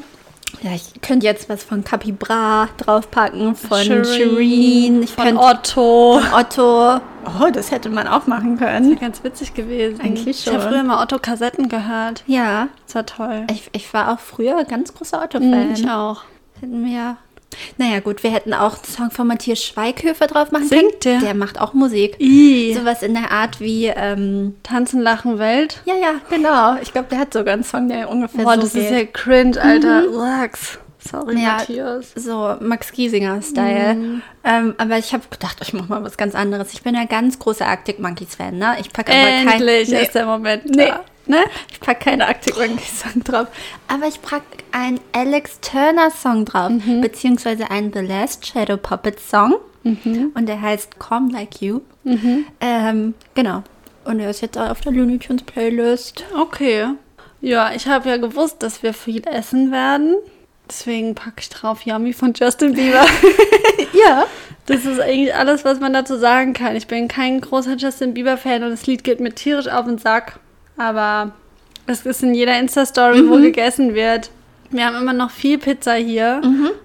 ja, ich könnte jetzt was von Capybra draufpacken, von Shireen, ich von Otto. Otto. Oh, das hätte man auch machen können. Ganz witzig gewesen. Eigentlich Ich habe schon. früher mal Otto-Kassetten gehört. Ja, Das war toll. ich, ich war auch früher ganz großer Otto-Fan. Mhm, Ich auch. Hätten wir. Naja, gut, wir hätten auch einen Song von Matthias Schweighöfer drauf machen Singt können. der? Der macht auch Musik. I. Sowas in der Art wie, ähm, Tanzen, Lachen, Welt. ja, ja, genau. Ich glaube, der hat sogar einen Song, der ungefähr Boah, so das ist geht. ja cringe, Alter. Relax. Sorry, Ja. Matthias. so Max Giesinger-Style. Ähm, aber ich habe gedacht, ich mache mal was ganz anderes. Ich bin ja ganz großer Arctic Monkeys-Fan, ne? Ich packe aber kein, Endlich nee, ist der Moment Nee. Ne? ich pack keine Arctic Monkeys-Song drauf. Aber ich packe einen Alex Turner-Song drauf, beziehungsweise einen The Last Shadow Puppet-Song. Und der heißt Come Like You. Ähm, genau. Und er ist jetzt auch auf der Looney Tunes Playlist. Okay. Ja, ich habe ja gewusst, dass wir viel essen werden. Deswegen packe ich drauf Yummy von Justin Bieber. Ja. Das ist eigentlich alles, was man dazu sagen kann. Ich bin kein großer Justin Bieber-Fan und das Lied geht mir tierisch auf den Sack. Aber es ist in jeder Insta-Story, wo gegessen wird. Wir haben immer noch viel Pizza hier.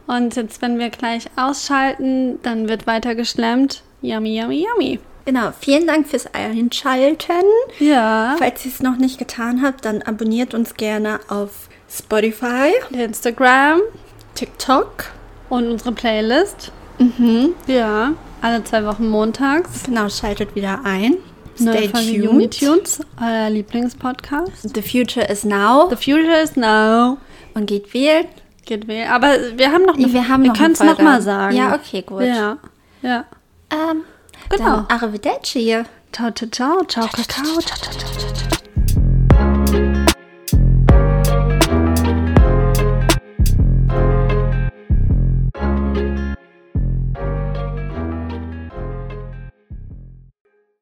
Und jetzt, wenn wir gleich ausschalten, dann wird weiter geschlemmt. Yummy, yummy, yummy. Genau. Vielen Dank fürs Einschalten. Ja. Falls ihr es noch nicht getan habt, dann abonniert uns gerne auf Spotify, Instagram TikTok. und unsere Playlist. Ja. Alle zwei Wochen montags. Genau, schaltet wieder ein. Stay tuned. Tunes, euer Lieblingspodcast. The future is now. The future is now. Und geht wählen. Geht weh. Aber wir haben noch eine Wir haben Wir können es nochmal sagen. Ja, okay, gut. Ja. Ja. Ähm, Genau. Dann Arrivederci. Ciao, ciao, ciao. Ciao, ciao, ciao. ciao, ciao, ciao.